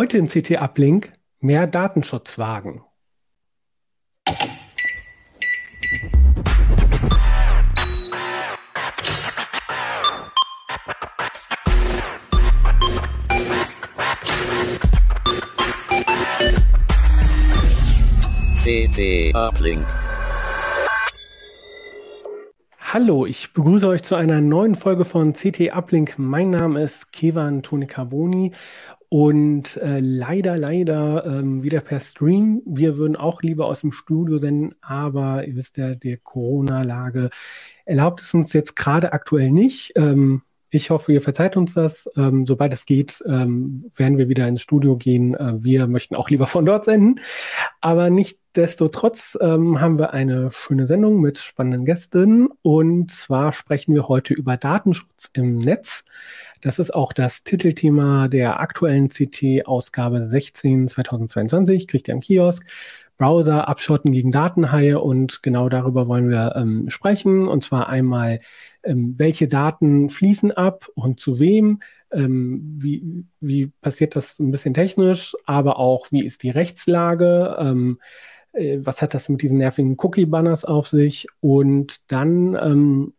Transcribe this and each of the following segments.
Heute im CT Uplink mehr Datenschutz wagen. CT Uplink. Hallo, ich begrüße euch zu einer neuen Folge von CT Uplink. Mein Name ist Kevan Tonikaboni und äh, leider, leider ähm, wieder per Stream. Wir würden auch lieber aus dem Studio senden, aber ihr wisst ja, die Corona-Lage erlaubt es uns jetzt gerade aktuell nicht. Ähm, ich hoffe, ihr verzeiht uns das. Ähm, sobald es geht, ähm, werden wir wieder ins Studio gehen. Äh, wir möchten auch lieber von dort senden. Aber nichtdestotrotz ähm, haben wir eine schöne Sendung mit spannenden Gästen. Und zwar sprechen wir heute über Datenschutz im Netz. Das ist auch das Titelthema der aktuellen CT-Ausgabe 16 2022. Kriegt ihr im Kiosk. Browser abschotten gegen Datenhaie und genau darüber wollen wir ähm, sprechen. Und zwar einmal, ähm, welche Daten fließen ab und zu wem, ähm, wie, wie passiert das ein bisschen technisch, aber auch, wie ist die Rechtslage, ähm, äh, was hat das mit diesen nervigen Cookie-Banners auf sich und dann ähm,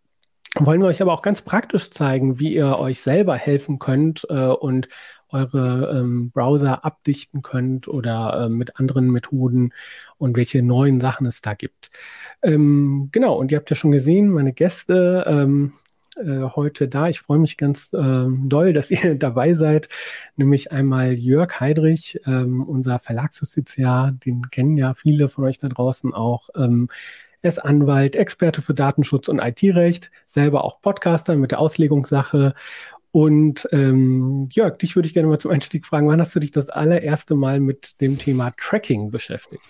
wollen wir euch aber auch ganz praktisch zeigen, wie ihr euch selber helfen könnt äh, und eure ähm, Browser abdichten könnt oder äh, mit anderen Methoden und welche neuen Sachen es da gibt. Ähm, genau, und ihr habt ja schon gesehen, meine Gäste ähm, äh, heute da. Ich freue mich ganz äh, doll, dass ihr dabei seid. Nämlich einmal Jörg Heidrich, ähm, unser Verlagsjustiziar, den kennen ja viele von euch da draußen auch. Er ist Anwalt, Experte für Datenschutz und IT-Recht, selber auch Podcaster mit der Auslegungssache und ähm, Jörg, dich würde ich gerne mal zum Einstieg fragen, wann hast du dich das allererste Mal mit dem Thema Tracking beschäftigt?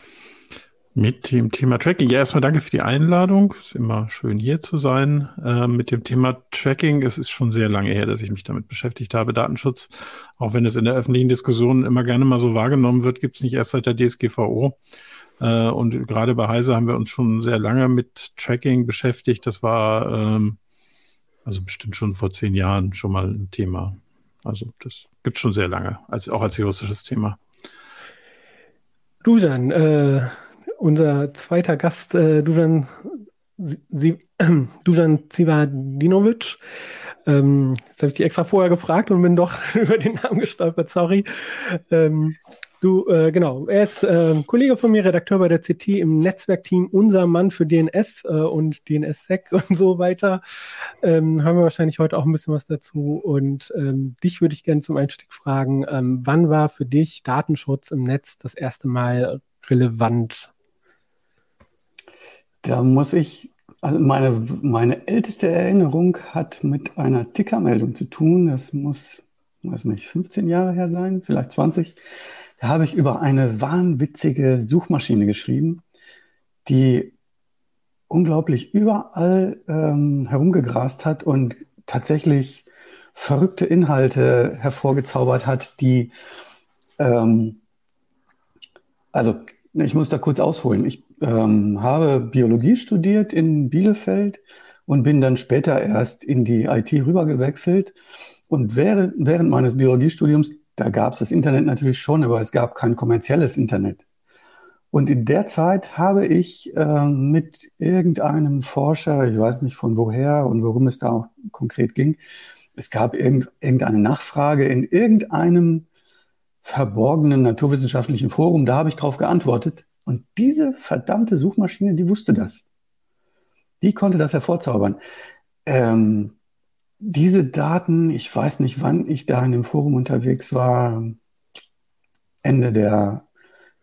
Mit dem Thema Tracking. Ja, erstmal danke für die Einladung. Ist immer schön hier zu sein. Äh, mit dem Thema Tracking, es ist schon sehr lange her, dass ich mich damit beschäftigt habe. Datenschutz, auch wenn es in der öffentlichen Diskussion immer gerne mal so wahrgenommen wird, gibt es nicht erst seit der DSGVO. Äh, und gerade bei Heise haben wir uns schon sehr lange mit Tracking beschäftigt. Das war ähm, also bestimmt schon vor zehn Jahren schon mal ein Thema. Also das gibt es schon sehr lange, als, auch als juristisches Thema. Dusan, äh, unser zweiter Gast, äh, Dusan, Sie, äh, Dusan Zivadinovic. Ähm, jetzt habe ich die extra vorher gefragt und bin doch über den Namen gestolpert, sorry. Ähm, Du, äh, genau, er ist äh, Kollege von mir, Redakteur bei der CT im Netzwerkteam, unser Mann für DNS äh, und DNS-Sec und so weiter. Ähm, haben wir wahrscheinlich heute auch ein bisschen was dazu. Und ähm, dich würde ich gerne zum Einstieg fragen, ähm, wann war für dich Datenschutz im Netz das erste Mal relevant? Da muss ich, also meine, meine älteste Erinnerung hat mit einer Tickermeldung zu tun. Das muss, weiß nicht, 15 Jahre her sein, vielleicht 20. Da habe ich über eine wahnwitzige Suchmaschine geschrieben, die unglaublich überall ähm, herumgegrast hat und tatsächlich verrückte Inhalte hervorgezaubert hat, die, ähm, also ich muss da kurz ausholen. Ich ähm, habe Biologie studiert in Bielefeld und bin dann später erst in die IT rübergewechselt. Und während, während meines Biologiestudiums da gab es das Internet natürlich schon, aber es gab kein kommerzielles Internet. Und in der Zeit habe ich äh, mit irgendeinem Forscher, ich weiß nicht von woher und worum es da auch konkret ging, es gab irgend, irgendeine Nachfrage in irgendeinem verborgenen naturwissenschaftlichen Forum, da habe ich darauf geantwortet. Und diese verdammte Suchmaschine, die wusste das. Die konnte das hervorzaubern. Ähm, diese Daten, ich weiß nicht, wann ich da in dem Forum unterwegs war, Ende der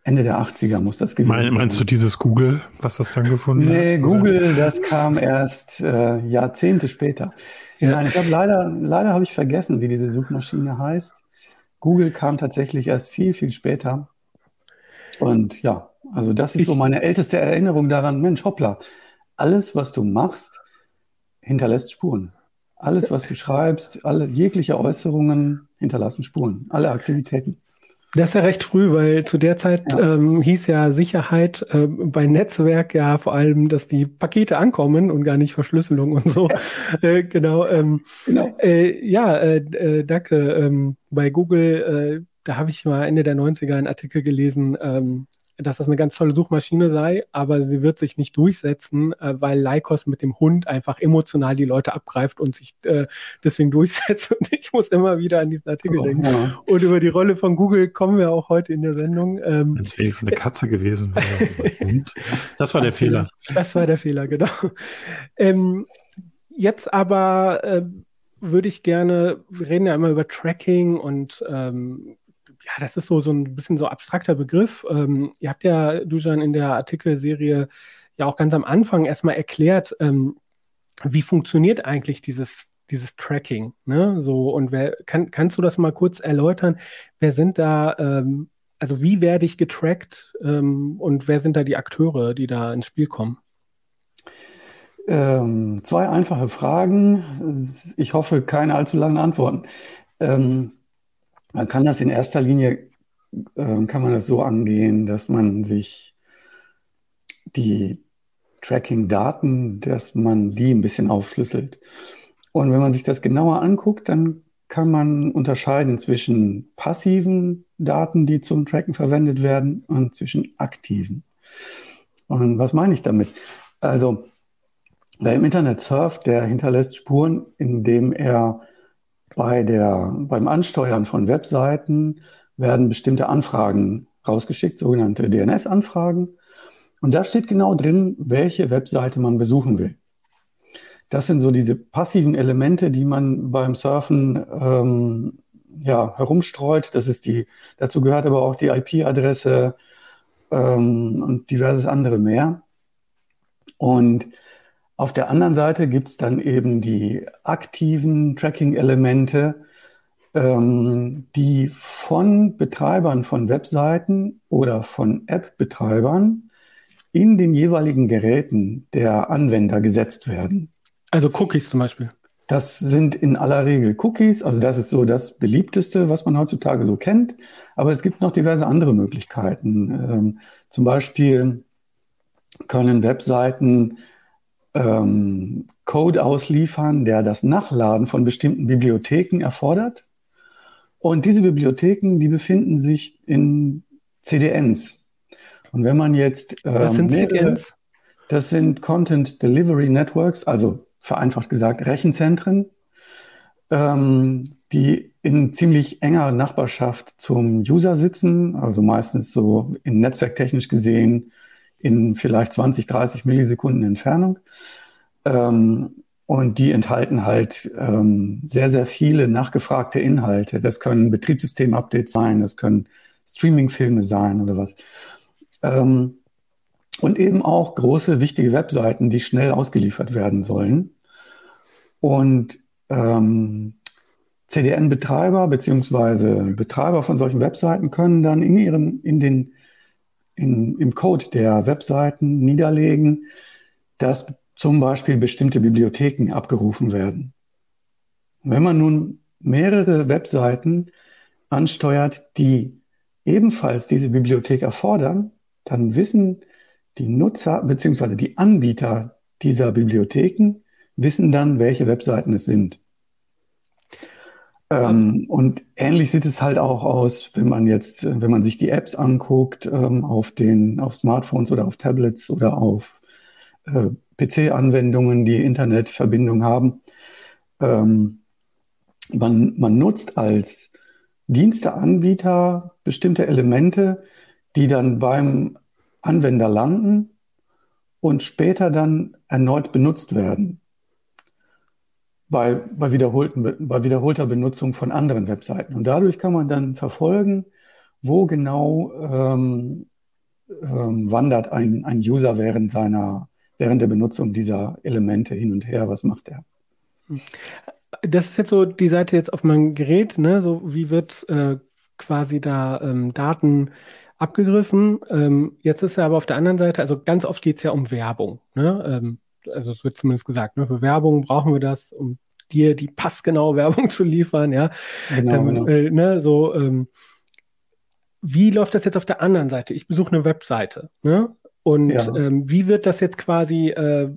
Ende der 80er muss das gewesen sein. Meinst du dieses Google, was das dann gefunden nee, hat? Nee, Google, das kam erst äh, Jahrzehnte später. Ja. Nein, ich habe leider, leider habe ich vergessen, wie diese Suchmaschine heißt. Google kam tatsächlich erst viel, viel später. Und ja, also das ist ich, so meine älteste Erinnerung daran, Mensch, hoppla, alles, was du machst, hinterlässt Spuren. Alles, was du schreibst, alle jegliche Äußerungen hinterlassen Spuren, alle Aktivitäten. Das ist ja recht früh, weil zu der Zeit ja. Ähm, hieß ja Sicherheit äh, bei Netzwerk ja vor allem, dass die Pakete ankommen und gar nicht Verschlüsselung und so. Ja. Äh, genau. Ähm, genau. Äh, ja, äh, äh, danke. Ähm, bei Google, äh, da habe ich mal Ende der 90er einen Artikel gelesen, ähm, dass das eine ganz tolle Suchmaschine sei, aber sie wird sich nicht durchsetzen, äh, weil Lycos mit dem Hund einfach emotional die Leute abgreift und sich äh, deswegen durchsetzt. Und ich muss immer wieder an diesen Artikel so, denken. Ja. Und über die Rolle von Google kommen wir auch heute in der Sendung. Ähm, Wenn es wenigstens eine Katze gewesen wäre. das war der Fehler. Das war der Fehler, genau. Ähm, jetzt aber äh, würde ich gerne, wir reden ja immer über Tracking und ähm, ja, das ist so, so ein bisschen so abstrakter Begriff. Ähm, ihr habt ja, Dujan, in der Artikelserie ja auch ganz am Anfang erstmal erklärt, ähm, wie funktioniert eigentlich dieses, dieses Tracking. Ne? So, und wer, kann, kannst du das mal kurz erläutern? Wer sind da, ähm, also wie werde ich getrackt ähm, und wer sind da die Akteure, die da ins Spiel kommen? Ähm, zwei einfache Fragen. Ich hoffe, keine allzu langen Antworten. Ähm, man kann das in erster Linie, äh, kann man das so angehen, dass man sich die Tracking-Daten, dass man die ein bisschen aufschlüsselt. Und wenn man sich das genauer anguckt, dann kann man unterscheiden zwischen passiven Daten, die zum Tracken verwendet werden, und zwischen aktiven. Und was meine ich damit? Also, wer im Internet surft, der hinterlässt Spuren, indem er bei der, beim Ansteuern von Webseiten werden bestimmte Anfragen rausgeschickt, sogenannte DNS-Anfragen. Und da steht genau drin, welche Webseite man besuchen will. Das sind so diese passiven Elemente, die man beim Surfen ähm, ja, herumstreut. Das ist die, dazu gehört aber auch die IP-Adresse ähm, und diverses andere mehr. Und auf der anderen Seite gibt es dann eben die aktiven Tracking-Elemente, ähm, die von Betreibern von Webseiten oder von App-Betreibern in den jeweiligen Geräten der Anwender gesetzt werden. Also Cookies zum Beispiel. Das sind in aller Regel Cookies, also das ist so das beliebteste, was man heutzutage so kennt. Aber es gibt noch diverse andere Möglichkeiten. Ähm, zum Beispiel können Webseiten ähm, Code ausliefern, der das Nachladen von bestimmten Bibliotheken erfordert. Und diese Bibliotheken, die befinden sich in CDNs. Und wenn man jetzt ähm, Was sind CDNs? Das sind Content Delivery Networks, also vereinfacht gesagt Rechenzentren, ähm, die in ziemlich enger Nachbarschaft zum User sitzen, also meistens so in netzwerktechnisch gesehen in vielleicht 20, 30 Millisekunden Entfernung. Ähm, und die enthalten halt ähm, sehr, sehr viele nachgefragte Inhalte. Das können Betriebssystem-Updates sein, das können Streaming-Filme sein oder was. Ähm, und eben auch große, wichtige Webseiten, die schnell ausgeliefert werden sollen. Und ähm, CDN-Betreiber beziehungsweise Betreiber von solchen Webseiten können dann in ihren, in den in, im Code der Webseiten niederlegen, dass zum Beispiel bestimmte Bibliotheken abgerufen werden. Wenn man nun mehrere Webseiten ansteuert, die ebenfalls diese Bibliothek erfordern, dann wissen die Nutzer bzw. die Anbieter dieser Bibliotheken, wissen dann, welche Webseiten es sind. Ähm, und ähnlich sieht es halt auch aus, wenn man jetzt, wenn man sich die Apps anguckt, ähm, auf den, auf Smartphones oder auf Tablets oder auf äh, PC-Anwendungen, die Internetverbindung haben. Ähm, man, man nutzt als Diensteanbieter bestimmte Elemente, die dann beim Anwender landen und später dann erneut benutzt werden bei, bei, wiederholten, bei wiederholter Benutzung von anderen Webseiten. Und dadurch kann man dann verfolgen, wo genau ähm, ähm, wandert ein, ein User während seiner, während der Benutzung dieser Elemente hin und her, was macht er. Das ist jetzt so die Seite jetzt auf meinem Gerät, ne? So wie wird äh, quasi da ähm, Daten abgegriffen. Ähm, jetzt ist er aber auf der anderen Seite, also ganz oft geht es ja um Werbung. Ne? Also es wird zumindest gesagt, ne, für Werbung brauchen wir das, um dir die passgenaue Werbung zu liefern, ja. Genau, ähm, genau. Äh, ne, so, ähm, wie läuft das jetzt auf der anderen Seite? Ich besuche eine Webseite, ne? Und ja. ähm, wie wird das jetzt quasi äh,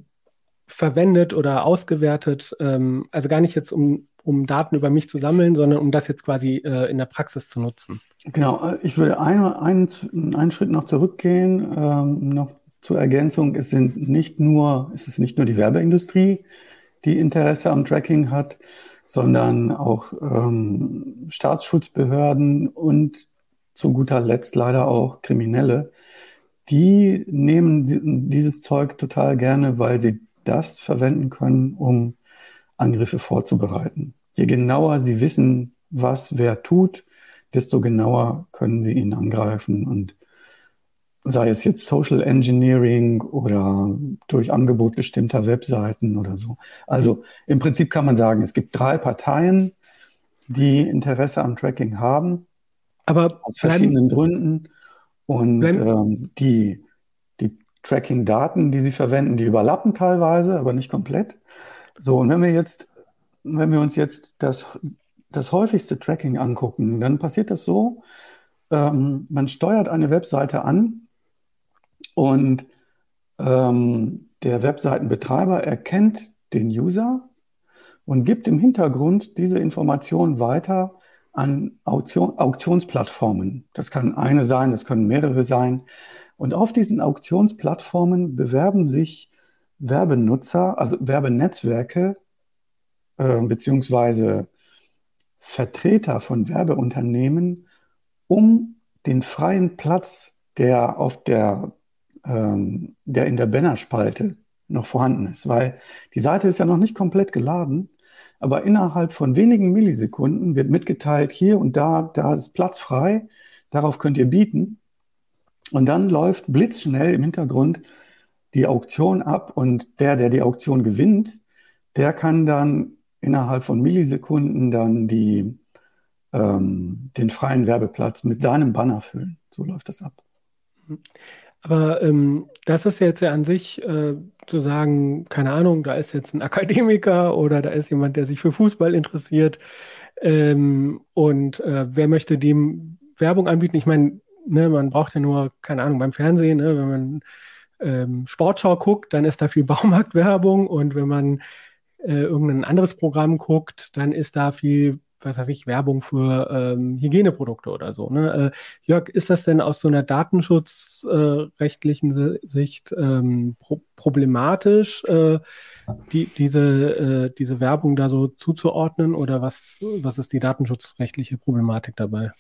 verwendet oder ausgewertet? Ähm, also gar nicht jetzt, um, um Daten über mich zu sammeln, sondern um das jetzt quasi äh, in der Praxis zu nutzen. Genau, äh, ich würde einen, einen, einen Schritt noch zurückgehen, ähm, noch zur Ergänzung. Es sind nicht nur, es ist nicht nur die Werbeindustrie, die Interesse am Tracking hat, sondern auch ähm, Staatsschutzbehörden und zu guter Letzt leider auch Kriminelle. Die nehmen dieses Zeug total gerne, weil sie das verwenden können, um Angriffe vorzubereiten. Je genauer sie wissen, was wer tut, desto genauer können sie ihn angreifen und sei es jetzt Social Engineering oder durch Angebot bestimmter Webseiten oder so. Also im Prinzip kann man sagen, es gibt drei Parteien, die Interesse am Tracking haben, aber aus verschiedenen Gründen. Und ähm, die, die Tracking-Daten, die sie verwenden, die überlappen teilweise, aber nicht komplett. So, und wenn wir jetzt, wenn wir uns jetzt das, das häufigste Tracking angucken, dann passiert das so, ähm, man steuert eine Webseite an und ähm, der Webseitenbetreiber erkennt den User und gibt im Hintergrund diese Information weiter an Auktion, Auktionsplattformen. Das kann eine sein, das können mehrere sein. Und auf diesen Auktionsplattformen bewerben sich Werbenutzer, also Werbenetzwerke, äh, beziehungsweise Vertreter von Werbeunternehmen, um den freien Platz, der auf der ähm, der in der Bannerspalte noch vorhanden ist, weil die Seite ist ja noch nicht komplett geladen, aber innerhalb von wenigen Millisekunden wird mitgeteilt, hier und da, da ist Platz frei, darauf könnt ihr bieten. Und dann läuft blitzschnell im Hintergrund die Auktion ab und der, der die Auktion gewinnt, der kann dann innerhalb von Millisekunden dann die, ähm, den freien Werbeplatz mit seinem Banner füllen. So läuft das ab. Aber ähm, das ist jetzt ja an sich äh, zu sagen, keine Ahnung, da ist jetzt ein Akademiker oder da ist jemand, der sich für Fußball interessiert ähm, und äh, wer möchte dem Werbung anbieten? Ich meine, ne, man braucht ja nur, keine Ahnung, beim Fernsehen, ne, wenn man ähm, Sportschau guckt, dann ist da viel Baumarktwerbung und wenn man äh, irgendein anderes Programm guckt, dann ist da viel was weiß ich, Werbung für ähm, Hygieneprodukte oder so. Ne? Äh, Jörg, ist das denn aus so einer datenschutzrechtlichen äh, Sicht ähm, pro problematisch, äh, die, diese, äh, diese Werbung da so zuzuordnen oder was, was ist die datenschutzrechtliche Problematik dabei?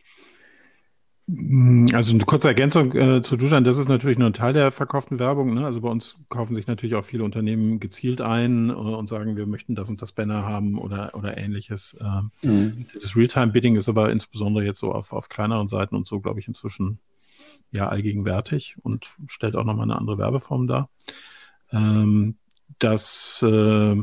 Mm, also eine kurze Ergänzung äh, zu Dusan, das ist natürlich nur ein Teil der verkauften Werbung. Ne? Also bei uns kaufen sich natürlich auch viele Unternehmen gezielt ein äh, und sagen, wir möchten das und das Banner haben oder, oder ähnliches. Äh, mhm. Dieses Realtime-Bidding ist aber insbesondere jetzt so auf, auf kleineren Seiten und so, glaube ich, inzwischen ja allgegenwärtig und stellt auch nochmal eine andere Werbeform dar. Ähm, das äh,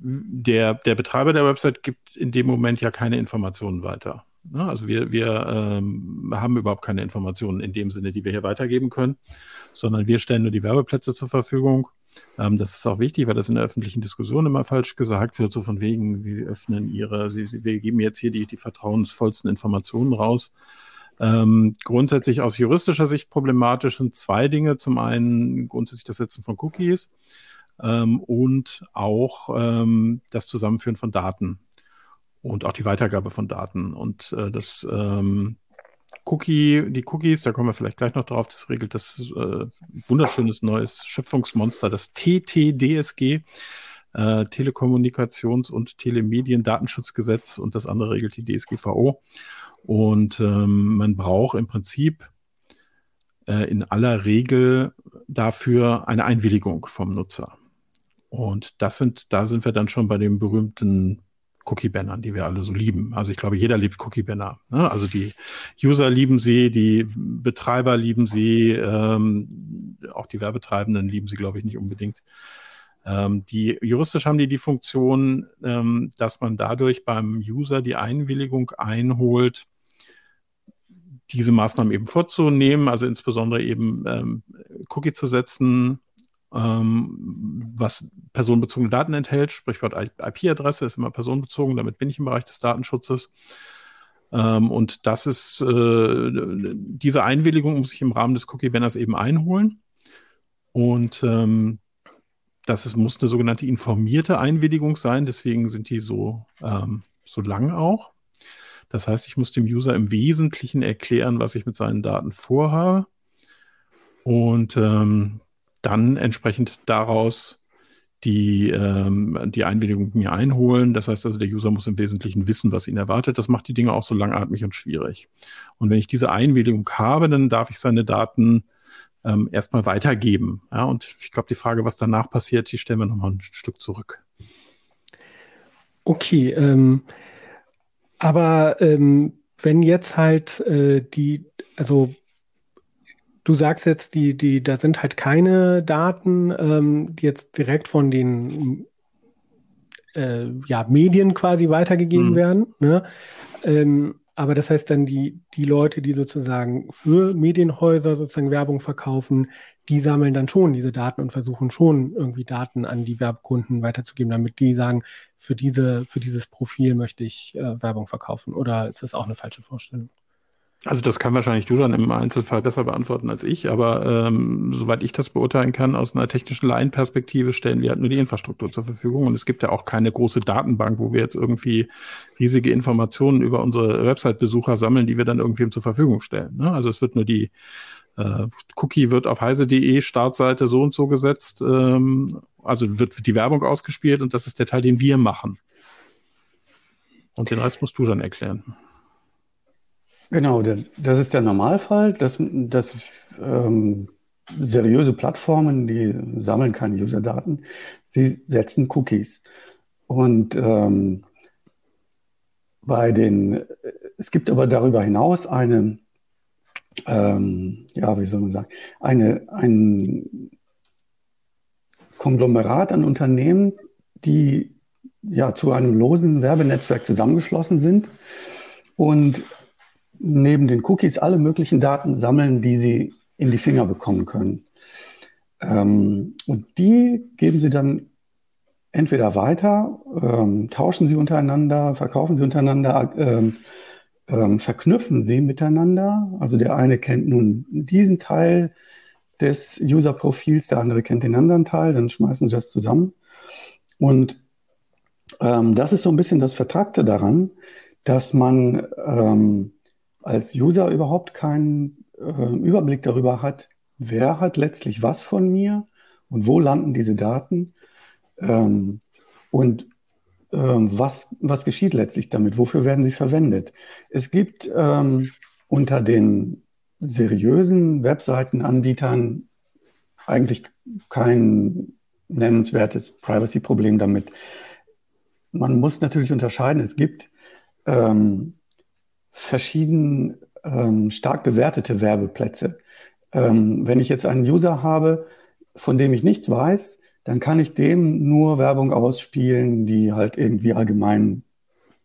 der, der Betreiber der Website gibt in dem Moment ja keine Informationen weiter. Ne? Also wir, wir ähm, haben überhaupt keine Informationen in dem Sinne, die wir hier weitergeben können, sondern wir stellen nur die Werbeplätze zur Verfügung. Ähm, das ist auch wichtig, weil das in der öffentlichen Diskussion immer falsch gesagt wird, so von wegen, wir öffnen ihre, wir geben jetzt hier die, die vertrauensvollsten Informationen raus. Ähm, grundsätzlich aus juristischer Sicht problematisch sind zwei Dinge. Zum einen grundsätzlich das Setzen von Cookies ähm, und auch ähm, das Zusammenführen von Daten und auch die Weitergabe von Daten. Und äh, das ähm, Cookie, die Cookies, da kommen wir vielleicht gleich noch drauf, das regelt das äh, wunderschönes neues Schöpfungsmonster, das TTDSG, äh, Telekommunikations- und Telemedien-Datenschutzgesetz und das andere regelt die DSGVO. Und ähm, man braucht im Prinzip äh, in aller Regel dafür eine Einwilligung vom Nutzer. Und das sind, da sind wir dann schon bei dem berühmten Cookie-Bannern, die wir alle so lieben. Also ich glaube, jeder liebt Cookie-Banner. Ne? Also die User lieben sie, die Betreiber lieben sie, ähm, auch die Werbetreibenden lieben sie, glaube ich, nicht unbedingt. Ähm, die juristisch haben die die Funktion, ähm, dass man dadurch beim User die Einwilligung einholt, diese Maßnahmen eben vorzunehmen, also insbesondere eben ähm, Cookie zu setzen, ähm, was personenbezogene Daten enthält, Sprichwort IP-Adresse ist immer personenbezogen, damit bin ich im Bereich des Datenschutzes. Ähm, und das ist, äh, diese Einwilligung muss ich im Rahmen des Cookie-Banners eben einholen. Und ähm, das ist, muss eine sogenannte informierte Einwilligung sein, deswegen sind die so, ähm, so lang auch. Das heißt, ich muss dem User im Wesentlichen erklären, was ich mit seinen Daten vorhabe und ähm, dann entsprechend daraus die, ähm, die Einwilligung mir einholen. Das heißt also, der User muss im Wesentlichen wissen, was ihn erwartet. Das macht die Dinge auch so langatmig und schwierig. Und wenn ich diese Einwilligung habe, dann darf ich seine Daten ähm, erstmal weitergeben. Ja, und ich glaube, die Frage, was danach passiert, die stellen wir nochmal ein Stück zurück. Okay, ähm, aber ähm, wenn jetzt halt äh, die, also du sagst jetzt, die, die, da sind halt keine Daten, ähm, die jetzt direkt von den äh, ja, Medien quasi weitergegeben mhm. werden. Ne? Ähm, aber das heißt dann, die, die Leute, die sozusagen für Medienhäuser sozusagen Werbung verkaufen, die sammeln dann schon diese Daten und versuchen schon irgendwie Daten an die Werbekunden weiterzugeben, damit die sagen, für, diese, für dieses Profil möchte ich äh, Werbung verkaufen. Oder ist das auch eine falsche Vorstellung? Also das kann wahrscheinlich du dann im Einzelfall besser beantworten als ich, aber ähm, soweit ich das beurteilen kann, aus einer technischen Laienperspektive stellen wir halt nur die Infrastruktur zur Verfügung und es gibt ja auch keine große Datenbank, wo wir jetzt irgendwie riesige Informationen über unsere Website-Besucher sammeln, die wir dann irgendwem zur Verfügung stellen. Ne? Also es wird nur die äh, Cookie wird auf heise.de Startseite so und so gesetzt, ähm, also wird die Werbung ausgespielt und das ist der Teil, den wir machen. Und den Rest musst du dann erklären. Genau, das ist der Normalfall, dass, dass ähm, seriöse Plattformen, die sammeln keine User-Daten, sie setzen Cookies. Und ähm, bei den, es gibt aber darüber hinaus eine, ähm, ja, wie soll man sagen, eine, ein Konglomerat an Unternehmen, die ja zu einem losen Werbenetzwerk zusammengeschlossen sind und neben den Cookies alle möglichen Daten sammeln, die sie in die Finger bekommen können. Ähm, und die geben sie dann entweder weiter, ähm, tauschen sie untereinander, verkaufen sie untereinander, ähm, ähm, verknüpfen sie miteinander. Also der eine kennt nun diesen Teil des User-Profils, der andere kennt den anderen Teil, dann schmeißen sie das zusammen. Und ähm, das ist so ein bisschen das Vertragte daran, dass man ähm, als User überhaupt keinen äh, Überblick darüber hat, wer hat letztlich was von mir und wo landen diese Daten ähm, und ähm, was, was geschieht letztlich damit, wofür werden sie verwendet. Es gibt ähm, unter den seriösen Webseitenanbietern eigentlich kein nennenswertes Privacy-Problem damit. Man muss natürlich unterscheiden, es gibt ähm, verschieden ähm, stark bewertete Werbeplätze. Ähm, wenn ich jetzt einen User habe, von dem ich nichts weiß, dann kann ich dem nur Werbung ausspielen, die halt irgendwie allgemein,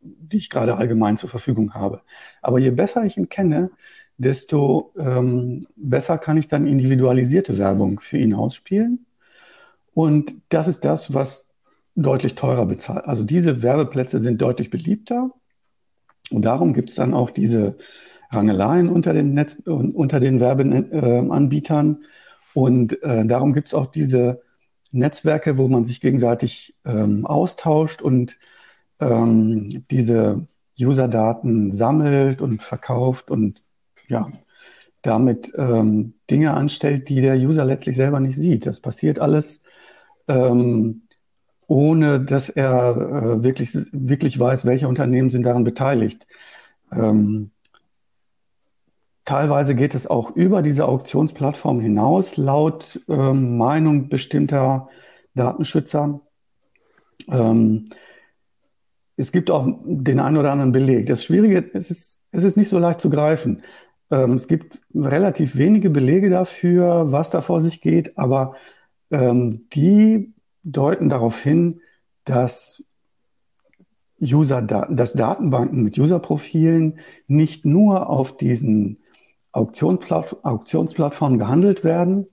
die ich gerade allgemein zur Verfügung habe. Aber je besser ich ihn kenne, desto ähm, besser kann ich dann individualisierte Werbung für ihn ausspielen. Und das ist das, was deutlich teurer bezahlt. Also diese Werbeplätze sind deutlich beliebter und darum gibt es dann auch diese Rangeleien unter den, Netz, unter den Werbeanbietern. Und äh, darum gibt es auch diese Netzwerke, wo man sich gegenseitig ähm, austauscht und ähm, diese User-Daten sammelt und verkauft und ja, damit ähm, Dinge anstellt, die der User letztlich selber nicht sieht. Das passiert alles ähm, ohne dass er äh, wirklich, wirklich weiß, welche Unternehmen sind daran beteiligt. Ähm, teilweise geht es auch über diese Auktionsplattform hinaus, laut ähm, Meinung bestimmter Datenschützer. Ähm, es gibt auch den einen oder anderen Beleg. Das Schwierige es ist, es ist nicht so leicht zu greifen. Ähm, es gibt relativ wenige Belege dafür, was da vor sich geht, aber ähm, die deuten darauf hin, dass User, dass Datenbanken mit Userprofilen nicht nur auf diesen Auktionsplattformen gehandelt werden,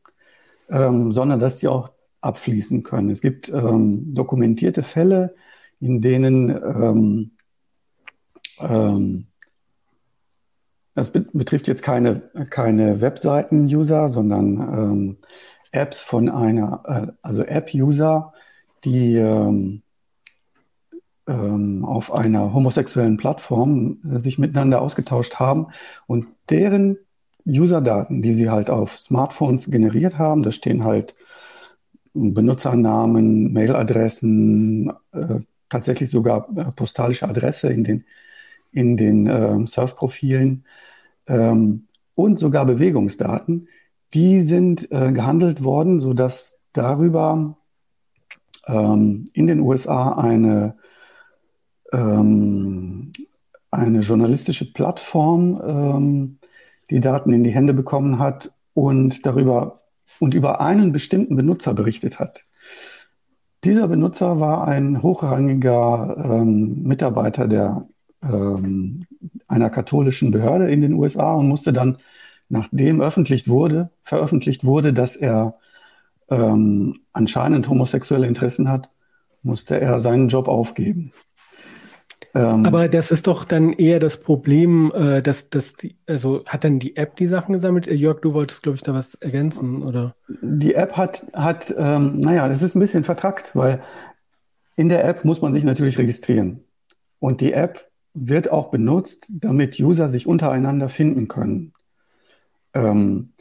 ähm, sondern dass die auch abfließen können. Es gibt ähm, dokumentierte Fälle, in denen ähm, ähm, das betrifft jetzt keine, keine Webseiten-User, sondern ähm, Apps von einer, äh, also App-User, die ähm, ähm, auf einer homosexuellen Plattform äh, sich miteinander ausgetauscht haben und deren User-Daten, die sie halt auf Smartphones generiert haben, da stehen halt Benutzernamen, Mailadressen, äh, tatsächlich sogar äh, postalische Adresse in den, in den äh, Surf-Profilen ähm, und sogar Bewegungsdaten, die sind äh, gehandelt worden, sodass darüber ähm, in den USA eine, ähm, eine journalistische Plattform ähm, die Daten in die Hände bekommen hat und darüber und über einen bestimmten Benutzer berichtet hat. Dieser Benutzer war ein hochrangiger ähm, Mitarbeiter der, ähm, einer katholischen Behörde in den USA und musste dann, nachdem öffentlich wurde, veröffentlicht wurde, dass er ähm, anscheinend homosexuelle Interessen hat, musste er seinen Job aufgeben. Ähm, Aber das ist doch dann eher das Problem, äh, dass, dass die, also hat dann die App die Sachen gesammelt? Äh, Jörg, du wolltest, glaube ich, da was ergänzen, oder? Die App hat, hat ähm, naja, das ist ein bisschen vertrackt, weil in der App muss man sich natürlich registrieren. Und die App wird auch benutzt, damit User sich untereinander finden können. Ähm,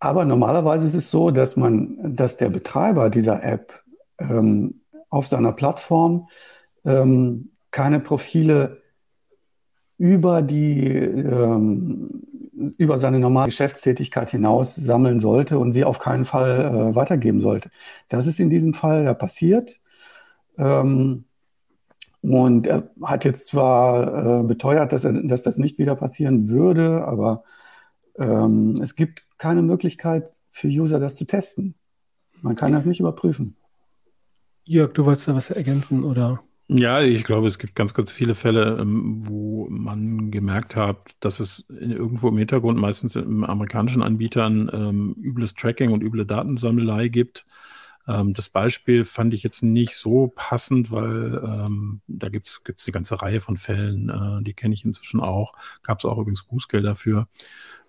aber normalerweise ist es so, dass man, dass der Betreiber dieser App ähm, auf seiner Plattform ähm, keine Profile über die ähm, über seine normale Geschäftstätigkeit hinaus sammeln sollte und sie auf keinen Fall äh, weitergeben sollte. Das ist in diesem Fall ja passiert. Ähm, und er hat jetzt zwar äh, beteuert, dass, er, dass das nicht wieder passieren würde, aber ähm, es gibt keine Möglichkeit für User, das zu testen. Man kann das nicht überprüfen. Jörg, du wolltest da was ergänzen, oder? Ja, ich glaube, es gibt ganz, ganz viele Fälle, ähm, wo man gemerkt hat, dass es irgendwo im Hintergrund, meistens im amerikanischen Anbietern, ähm, übles Tracking und üble Datensammelei gibt. Ähm, das Beispiel fand ich jetzt nicht so passend, weil ähm, da gibt es eine ganze Reihe von Fällen, äh, die kenne ich inzwischen auch. Gab es auch übrigens Bußgeld dafür,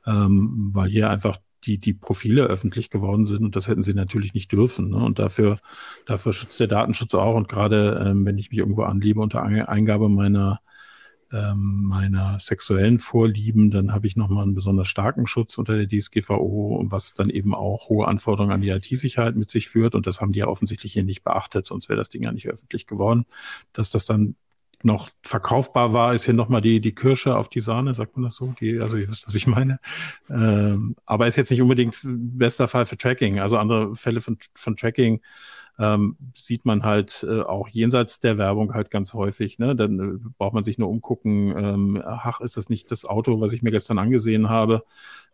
ähm, weil hier einfach die, die Profile öffentlich geworden sind und das hätten sie natürlich nicht dürfen. Ne? Und dafür, dafür schützt der Datenschutz auch. Und gerade ähm, wenn ich mich irgendwo anliebe unter Eingabe meiner ähm, meiner sexuellen Vorlieben, dann habe ich nochmal einen besonders starken Schutz unter der DSGVO, was dann eben auch hohe Anforderungen an die IT-Sicherheit mit sich führt. Und das haben die ja offensichtlich hier nicht beachtet, sonst wäre das Ding ja nicht öffentlich geworden. Dass das dann noch verkaufbar war, ist hier nochmal die, die Kirsche auf die Sahne, sagt man das so? Die, also ihr wisst, was ich meine. Ähm, aber ist jetzt nicht unbedingt bester Fall für Tracking. Also andere Fälle von, von Tracking ähm, sieht man halt äh, auch jenseits der Werbung halt ganz häufig. Ne? Dann äh, braucht man sich nur umgucken, ähm, ach, ist das nicht das Auto, was ich mir gestern angesehen habe,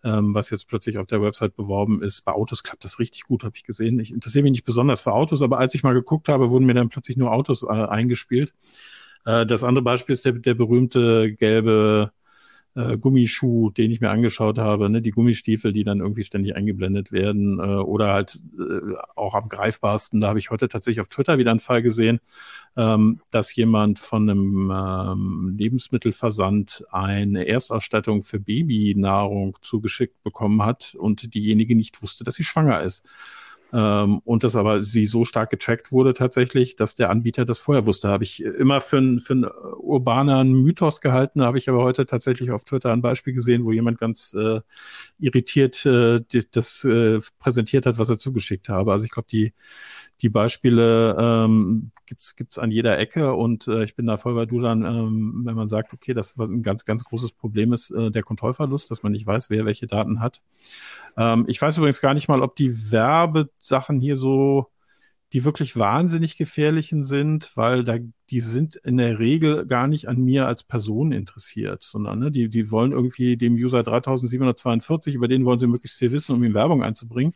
ähm, was jetzt plötzlich auf der Website beworben ist. Bei Autos klappt das richtig gut, habe ich gesehen. Ich interessiere mich nicht besonders für Autos, aber als ich mal geguckt habe, wurden mir dann plötzlich nur Autos äh, eingespielt. Äh, das andere Beispiel ist der, der berühmte gelbe äh, Gummischuh, den ich mir angeschaut habe, ne, die Gummistiefel, die dann irgendwie ständig eingeblendet werden, äh, oder halt äh, auch am greifbarsten, da habe ich heute tatsächlich auf Twitter wieder einen Fall gesehen, ähm, dass jemand von einem ähm, Lebensmittelversand eine Erstausstattung für Babynahrung zugeschickt bekommen hat und diejenige nicht wusste, dass sie schwanger ist. Ähm, und das aber sie so stark getrackt wurde tatsächlich, dass der Anbieter das vorher wusste. Habe ich immer für, einen für einen urbanen Mythos gehalten, habe ich aber heute tatsächlich auf Twitter ein Beispiel gesehen, wo jemand ganz äh, irritiert äh, das äh, präsentiert hat, was er zugeschickt habe. Also ich glaube, die die Beispiele ähm, gibt's gibt's an jeder Ecke und äh, ich bin da voll bei Dujan, ähm, wenn man sagt, okay, das was ein ganz ganz großes Problem ist, äh, der Kontrollverlust, dass man nicht weiß, wer welche Daten hat. Ähm, ich weiß übrigens gar nicht mal, ob die Werbesachen hier so die wirklich wahnsinnig gefährlichen sind, weil da die sind in der Regel gar nicht an mir als Person interessiert, sondern ne, die, die wollen irgendwie dem User 3742, über den wollen sie möglichst viel wissen, um ihm Werbung einzubringen.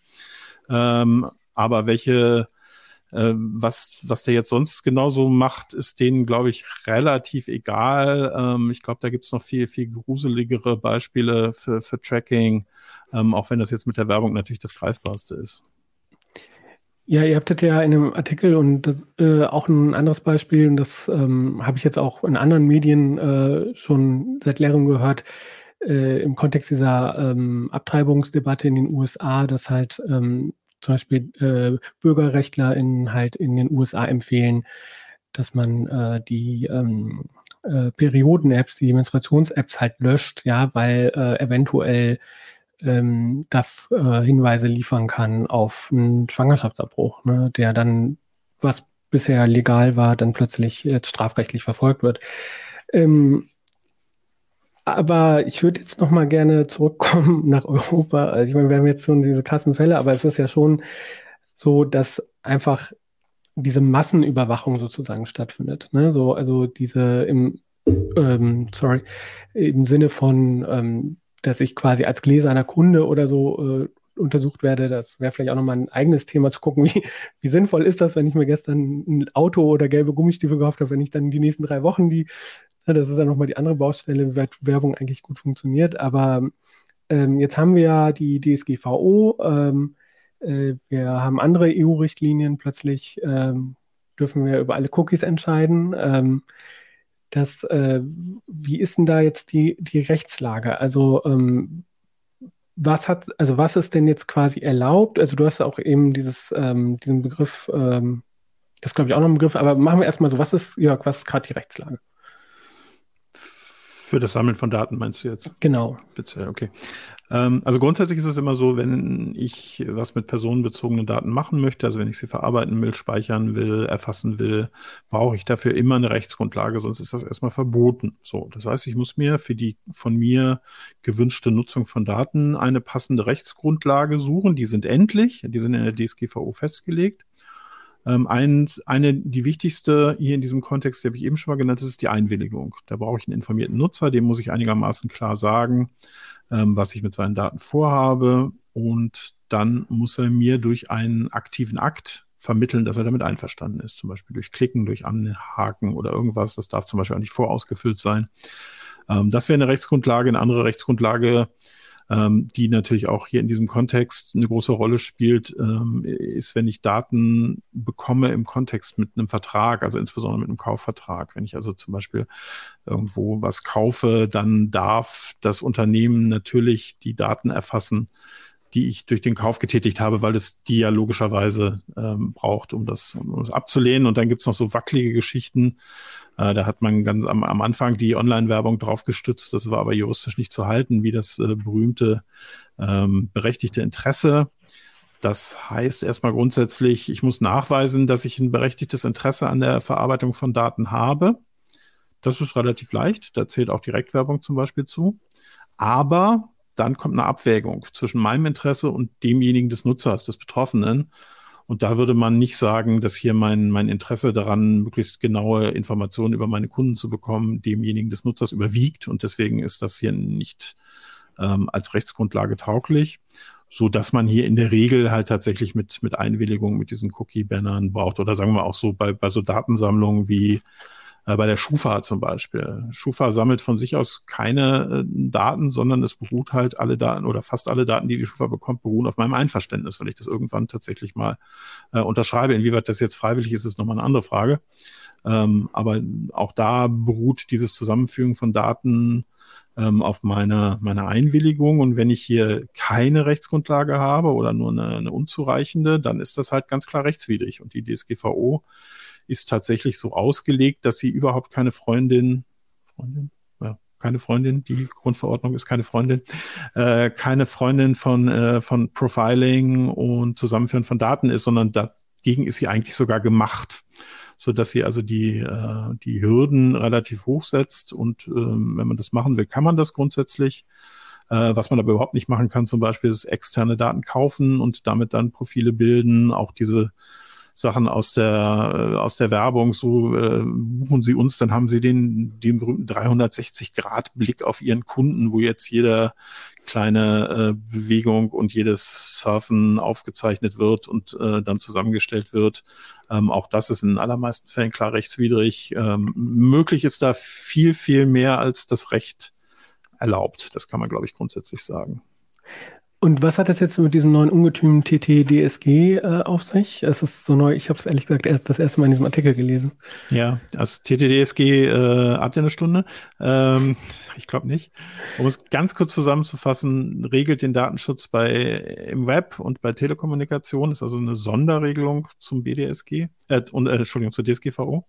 Ähm, aber welche äh, was, was der jetzt sonst genauso macht, ist denen, glaube ich, relativ egal. Ähm, ich glaube, da gibt's noch viel, viel gruseligere Beispiele für, für Tracking, ähm, auch wenn das jetzt mit der Werbung natürlich das Greifbarste ist. Ja, ihr habt das ja in einem Artikel und das, äh, auch ein anderes Beispiel, und das ähm, habe ich jetzt auch in anderen Medien äh, schon seit längerem gehört, äh, im Kontext dieser ähm, Abtreibungsdebatte in den USA, dass halt ähm, zum Beispiel äh, Bürgerrechtler in halt in den USA empfehlen, dass man äh, die ähm, äh, Perioden-Apps, die Menstruations-Apps halt löscht, ja, weil äh, eventuell ähm, das äh, Hinweise liefern kann auf einen Schwangerschaftsabbruch, ne, der dann, was bisher legal war, dann plötzlich jetzt strafrechtlich verfolgt wird. Ähm, aber ich würde jetzt noch mal gerne zurückkommen nach Europa. Also ich meine, wir haben jetzt schon diese krassen Fälle, aber es ist ja schon so, dass einfach diese Massenüberwachung sozusagen stattfindet. Ne? So, also diese im, ähm, sorry, im Sinne von, ähm, dass ich quasi als gläserner Kunde oder so äh, untersucht werde. Das wäre vielleicht auch nochmal ein eigenes Thema zu gucken, wie, wie sinnvoll ist das, wenn ich mir gestern ein Auto oder gelbe Gummistiefel gekauft habe, wenn ich dann die nächsten drei Wochen die, das ist dann nochmal die andere Baustelle, wie Werbung eigentlich gut funktioniert. Aber ähm, jetzt haben wir ja die DSGVO, ähm, äh, wir haben andere EU-Richtlinien, plötzlich ähm, dürfen wir über alle Cookies entscheiden. Ähm, das, äh, wie ist denn da jetzt die, die Rechtslage? Also ähm, was hat, also was ist denn jetzt quasi erlaubt? Also du hast auch eben dieses, ähm, diesen Begriff, das glaube ich auch noch ein Begriff, aber machen wir erstmal so, was ist, Jörg, was ist gerade die Rechtslage? Für das Sammeln von Daten meinst du jetzt? Genau. Speziell, okay. Ähm, also grundsätzlich ist es immer so, wenn ich was mit personenbezogenen Daten machen möchte, also wenn ich sie verarbeiten will, speichern will, erfassen will, brauche ich dafür immer eine Rechtsgrundlage, sonst ist das erstmal verboten. So, das heißt, ich muss mir für die von mir gewünschte Nutzung von Daten eine passende Rechtsgrundlage suchen. Die sind endlich, die sind in der DSGVO festgelegt. Ähm, eins, eine, die wichtigste hier in diesem Kontext, die habe ich eben schon mal genannt, das ist die Einwilligung. Da brauche ich einen informierten Nutzer, dem muss ich einigermaßen klar sagen, ähm, was ich mit seinen Daten vorhabe. Und dann muss er mir durch einen aktiven Akt vermitteln, dass er damit einverstanden ist. Zum Beispiel durch Klicken, durch Anhaken oder irgendwas. Das darf zum Beispiel auch nicht vorausgefüllt sein. Ähm, das wäre eine Rechtsgrundlage. Eine andere Rechtsgrundlage ähm, die natürlich auch hier in diesem Kontext eine große Rolle spielt, ähm, ist, wenn ich Daten bekomme im Kontext mit einem Vertrag, also insbesondere mit einem Kaufvertrag. Wenn ich also zum Beispiel irgendwo was kaufe, dann darf das Unternehmen natürlich die Daten erfassen, die ich durch den Kauf getätigt habe, weil es die ja logischerweise ähm, braucht, um das, um das abzulehnen. Und dann gibt's noch so wackelige Geschichten. Äh, da hat man ganz am, am Anfang die Online-Werbung drauf gestützt. Das war aber juristisch nicht zu halten, wie das äh, berühmte ähm, berechtigte Interesse. Das heißt erstmal grundsätzlich, ich muss nachweisen, dass ich ein berechtigtes Interesse an der Verarbeitung von Daten habe. Das ist relativ leicht. Da zählt auch Direktwerbung zum Beispiel zu. Aber dann kommt eine Abwägung zwischen meinem Interesse und demjenigen des Nutzers, des Betroffenen. Und da würde man nicht sagen, dass hier mein, mein Interesse daran, möglichst genaue Informationen über meine Kunden zu bekommen, demjenigen des Nutzers überwiegt. Und deswegen ist das hier nicht ähm, als Rechtsgrundlage tauglich, so dass man hier in der Regel halt tatsächlich mit, mit Einwilligung mit diesen Cookie-Bannern braucht. Oder sagen wir auch so bei, bei so Datensammlungen wie bei der Schufa zum Beispiel. Schufa sammelt von sich aus keine äh, Daten, sondern es beruht halt alle Daten oder fast alle Daten, die die Schufa bekommt, beruhen auf meinem Einverständnis, wenn ich das irgendwann tatsächlich mal äh, unterschreibe. Inwieweit das jetzt freiwillig ist, ist nochmal eine andere Frage. Ähm, aber auch da beruht dieses Zusammenfügen von Daten ähm, auf meiner meine Einwilligung. Und wenn ich hier keine Rechtsgrundlage habe oder nur eine, eine unzureichende, dann ist das halt ganz klar rechtswidrig. Und die DSGVO ist tatsächlich so ausgelegt, dass sie überhaupt keine Freundin, Freundin, ja, keine Freundin, die Grundverordnung ist keine Freundin, äh, keine Freundin von, äh, von Profiling und Zusammenführen von Daten ist, sondern dagegen ist sie eigentlich sogar gemacht so dass sie also die, äh, die Hürden relativ hoch setzt. Und ähm, wenn man das machen will, kann man das grundsätzlich. Äh, was man aber überhaupt nicht machen kann, zum Beispiel ist externe Daten kaufen und damit dann Profile bilden. Auch diese Sachen aus der, äh, aus der Werbung, so äh, buchen Sie uns, dann haben Sie den, den berühmten 360-Grad-Blick auf Ihren Kunden, wo jetzt jeder kleine äh, Bewegung und jedes Surfen aufgezeichnet wird und äh, dann zusammengestellt wird. Ähm, auch das ist in den allermeisten Fällen klar rechtswidrig. Ähm, möglich ist da viel, viel mehr als das Recht erlaubt. Das kann man, glaube ich, grundsätzlich sagen. Und was hat das jetzt mit diesem neuen Ungetüm TTDSG äh, auf sich? Es ist so neu, ich habe es ehrlich gesagt erst das erste Mal in diesem Artikel gelesen. Ja, also TTDSG äh, habt ihr eine Stunde? Ähm, ich glaube nicht. Um es ganz kurz zusammenzufassen, regelt den Datenschutz bei im Web und bei Telekommunikation, ist also eine Sonderregelung zum BDSG, äh, und, äh, Entschuldigung, zur DSGVO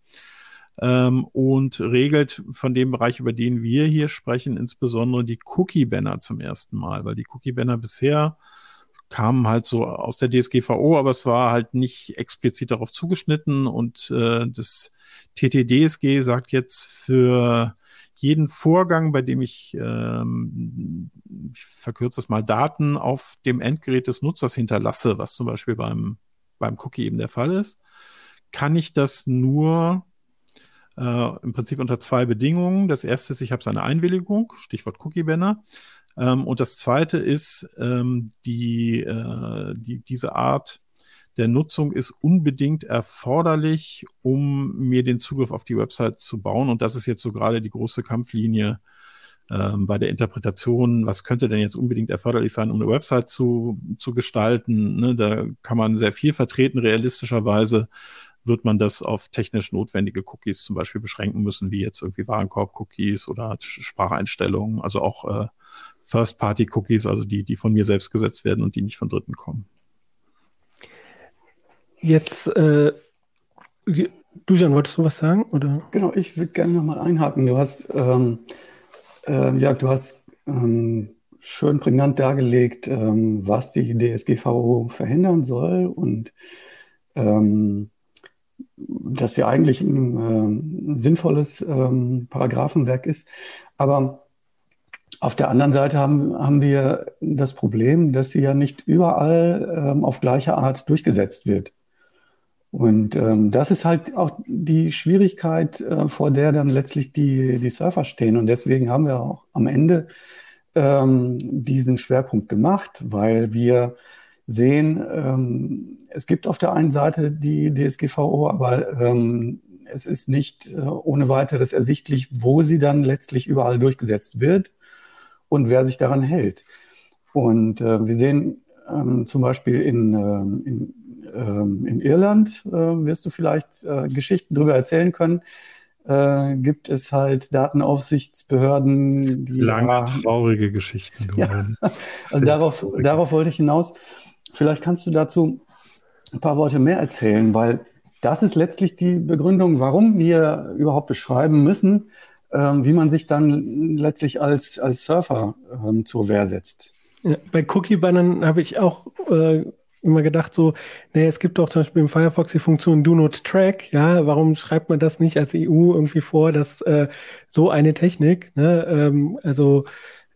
ähm, und regelt von dem Bereich, über den wir hier sprechen, insbesondere die Cookie-Banner zum ersten Mal, weil die Cookie-Banner bisher kamen halt so aus der DSGVO, aber es war halt nicht explizit darauf zugeschnitten. Und äh, das TTDSG sagt jetzt für jeden Vorgang, bei dem ich, ähm, ich verkürze es mal, Daten auf dem Endgerät des Nutzers hinterlasse, was zum Beispiel beim, beim Cookie eben der Fall ist, kann ich das nur äh, im Prinzip unter zwei Bedingungen. Das erste ist, ich habe seine Einwilligung, Stichwort Cookie-Banner. Ähm, und das zweite ist, ähm, die, äh, die, diese Art der Nutzung ist unbedingt erforderlich, um mir den Zugriff auf die Website zu bauen. Und das ist jetzt so gerade die große Kampflinie ähm, bei der Interpretation. Was könnte denn jetzt unbedingt erforderlich sein, um eine Website zu, zu gestalten? Ne, da kann man sehr viel vertreten, realistischerweise wird man das auf technisch notwendige Cookies zum Beispiel beschränken müssen, wie jetzt irgendwie Warenkorb-Cookies oder Spracheinstellungen, also auch äh, First-Party-Cookies, also die, die von mir selbst gesetzt werden und die nicht von Dritten kommen. Jetzt, äh, Dujan, wolltest du was sagen? Oder? Genau, ich würde gerne nochmal einhaken. Du hast, ähm, äh, ja, du hast ähm, schön prägnant dargelegt, ähm, was die DSGVO verhindern soll und ähm, das ja eigentlich ein äh, sinnvolles ähm, Paragraphenwerk ist. Aber auf der anderen Seite haben, haben wir das Problem, dass sie ja nicht überall ähm, auf gleiche Art durchgesetzt wird. Und ähm, das ist halt auch die Schwierigkeit, äh, vor der dann letztlich die, die Surfer stehen. Und deswegen haben wir auch am Ende ähm, diesen Schwerpunkt gemacht, weil wir sehen, ähm, es gibt auf der einen Seite die DSGVO, aber ähm, es ist nicht äh, ohne weiteres ersichtlich, wo sie dann letztlich überall durchgesetzt wird und wer sich daran hält. Und äh, wir sehen ähm, zum Beispiel in, ähm, in, ähm, in Irland, äh, wirst du vielleicht äh, Geschichten darüber erzählen können, äh, gibt es halt Datenaufsichtsbehörden, die. Lange, traurige Geschichten. Ja. Also darauf, darauf wollte ich hinaus. Vielleicht kannst du dazu ein paar Worte mehr erzählen, weil das ist letztlich die Begründung, warum wir überhaupt beschreiben müssen, ähm, wie man sich dann letztlich als, als Surfer ähm, zur Wehr setzt. Ja, bei Cookie-Bannern habe ich auch äh, immer gedacht, so, naja, es gibt doch zum Beispiel im Firefox die Funktion Do Not Track, ja, warum schreibt man das nicht als EU irgendwie vor, dass äh, so eine Technik, ne, ähm, also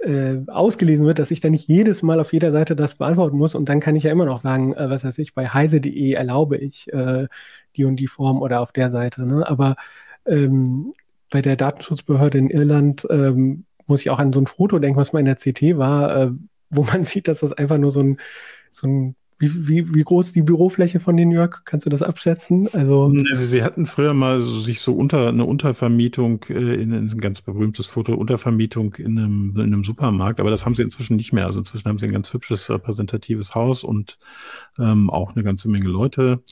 äh, ausgelesen wird, dass ich dann nicht jedes Mal auf jeder Seite das beantworten muss und dann kann ich ja immer noch sagen, äh, was weiß ich, bei heise.de erlaube ich äh, die und die Form oder auf der Seite. Ne? Aber ähm, bei der Datenschutzbehörde in Irland ähm, muss ich auch an so ein Foto denken, was mal in der CT war, äh, wo man sieht, dass das einfach nur so ein, so ein wie, wie, wie groß die Bürofläche von den Jörg? Kannst du das abschätzen? Also, also sie hatten früher mal so, sich so unter eine Untervermietung äh, in, in ein ganz berühmtes Foto Untervermietung in einem, in einem Supermarkt, aber das haben sie inzwischen nicht mehr. Also inzwischen haben sie ein ganz hübsches repräsentatives Haus und ähm, auch eine ganze Menge Leute.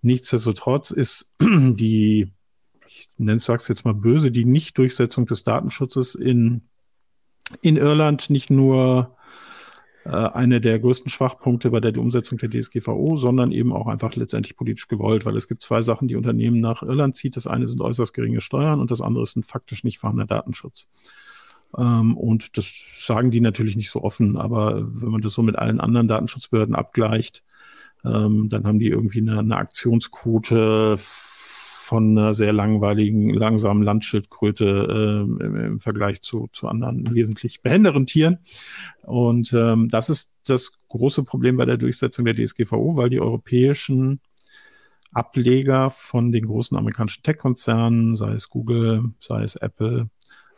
Nichtsdestotrotz ist die, ich nenne es sag's jetzt mal böse, die Nichtdurchsetzung des Datenschutzes in in Irland nicht nur äh, der größten Schwachpunkte bei der Umsetzung der DSGVO, sondern eben auch einfach letztendlich politisch gewollt, weil es gibt zwei Sachen, die Unternehmen nach Irland zieht. Das eine sind äußerst geringe Steuern und das andere ist ein faktisch nicht vorhandener Datenschutz. Ähm, und das sagen die natürlich nicht so offen, aber wenn man das so mit allen anderen Datenschutzbehörden abgleicht, ähm, dann haben die irgendwie eine, eine Aktionsquote von einer sehr langweiligen, langsamen Landschildkröte äh, im, im, Vergleich zu, zu anderen wesentlich behenderen Tieren. Und ähm, das ist das große Problem bei der Durchsetzung der DSGVO, weil die europäischen Ableger von den großen amerikanischen Tech-Konzernen, sei es Google, sei es Apple,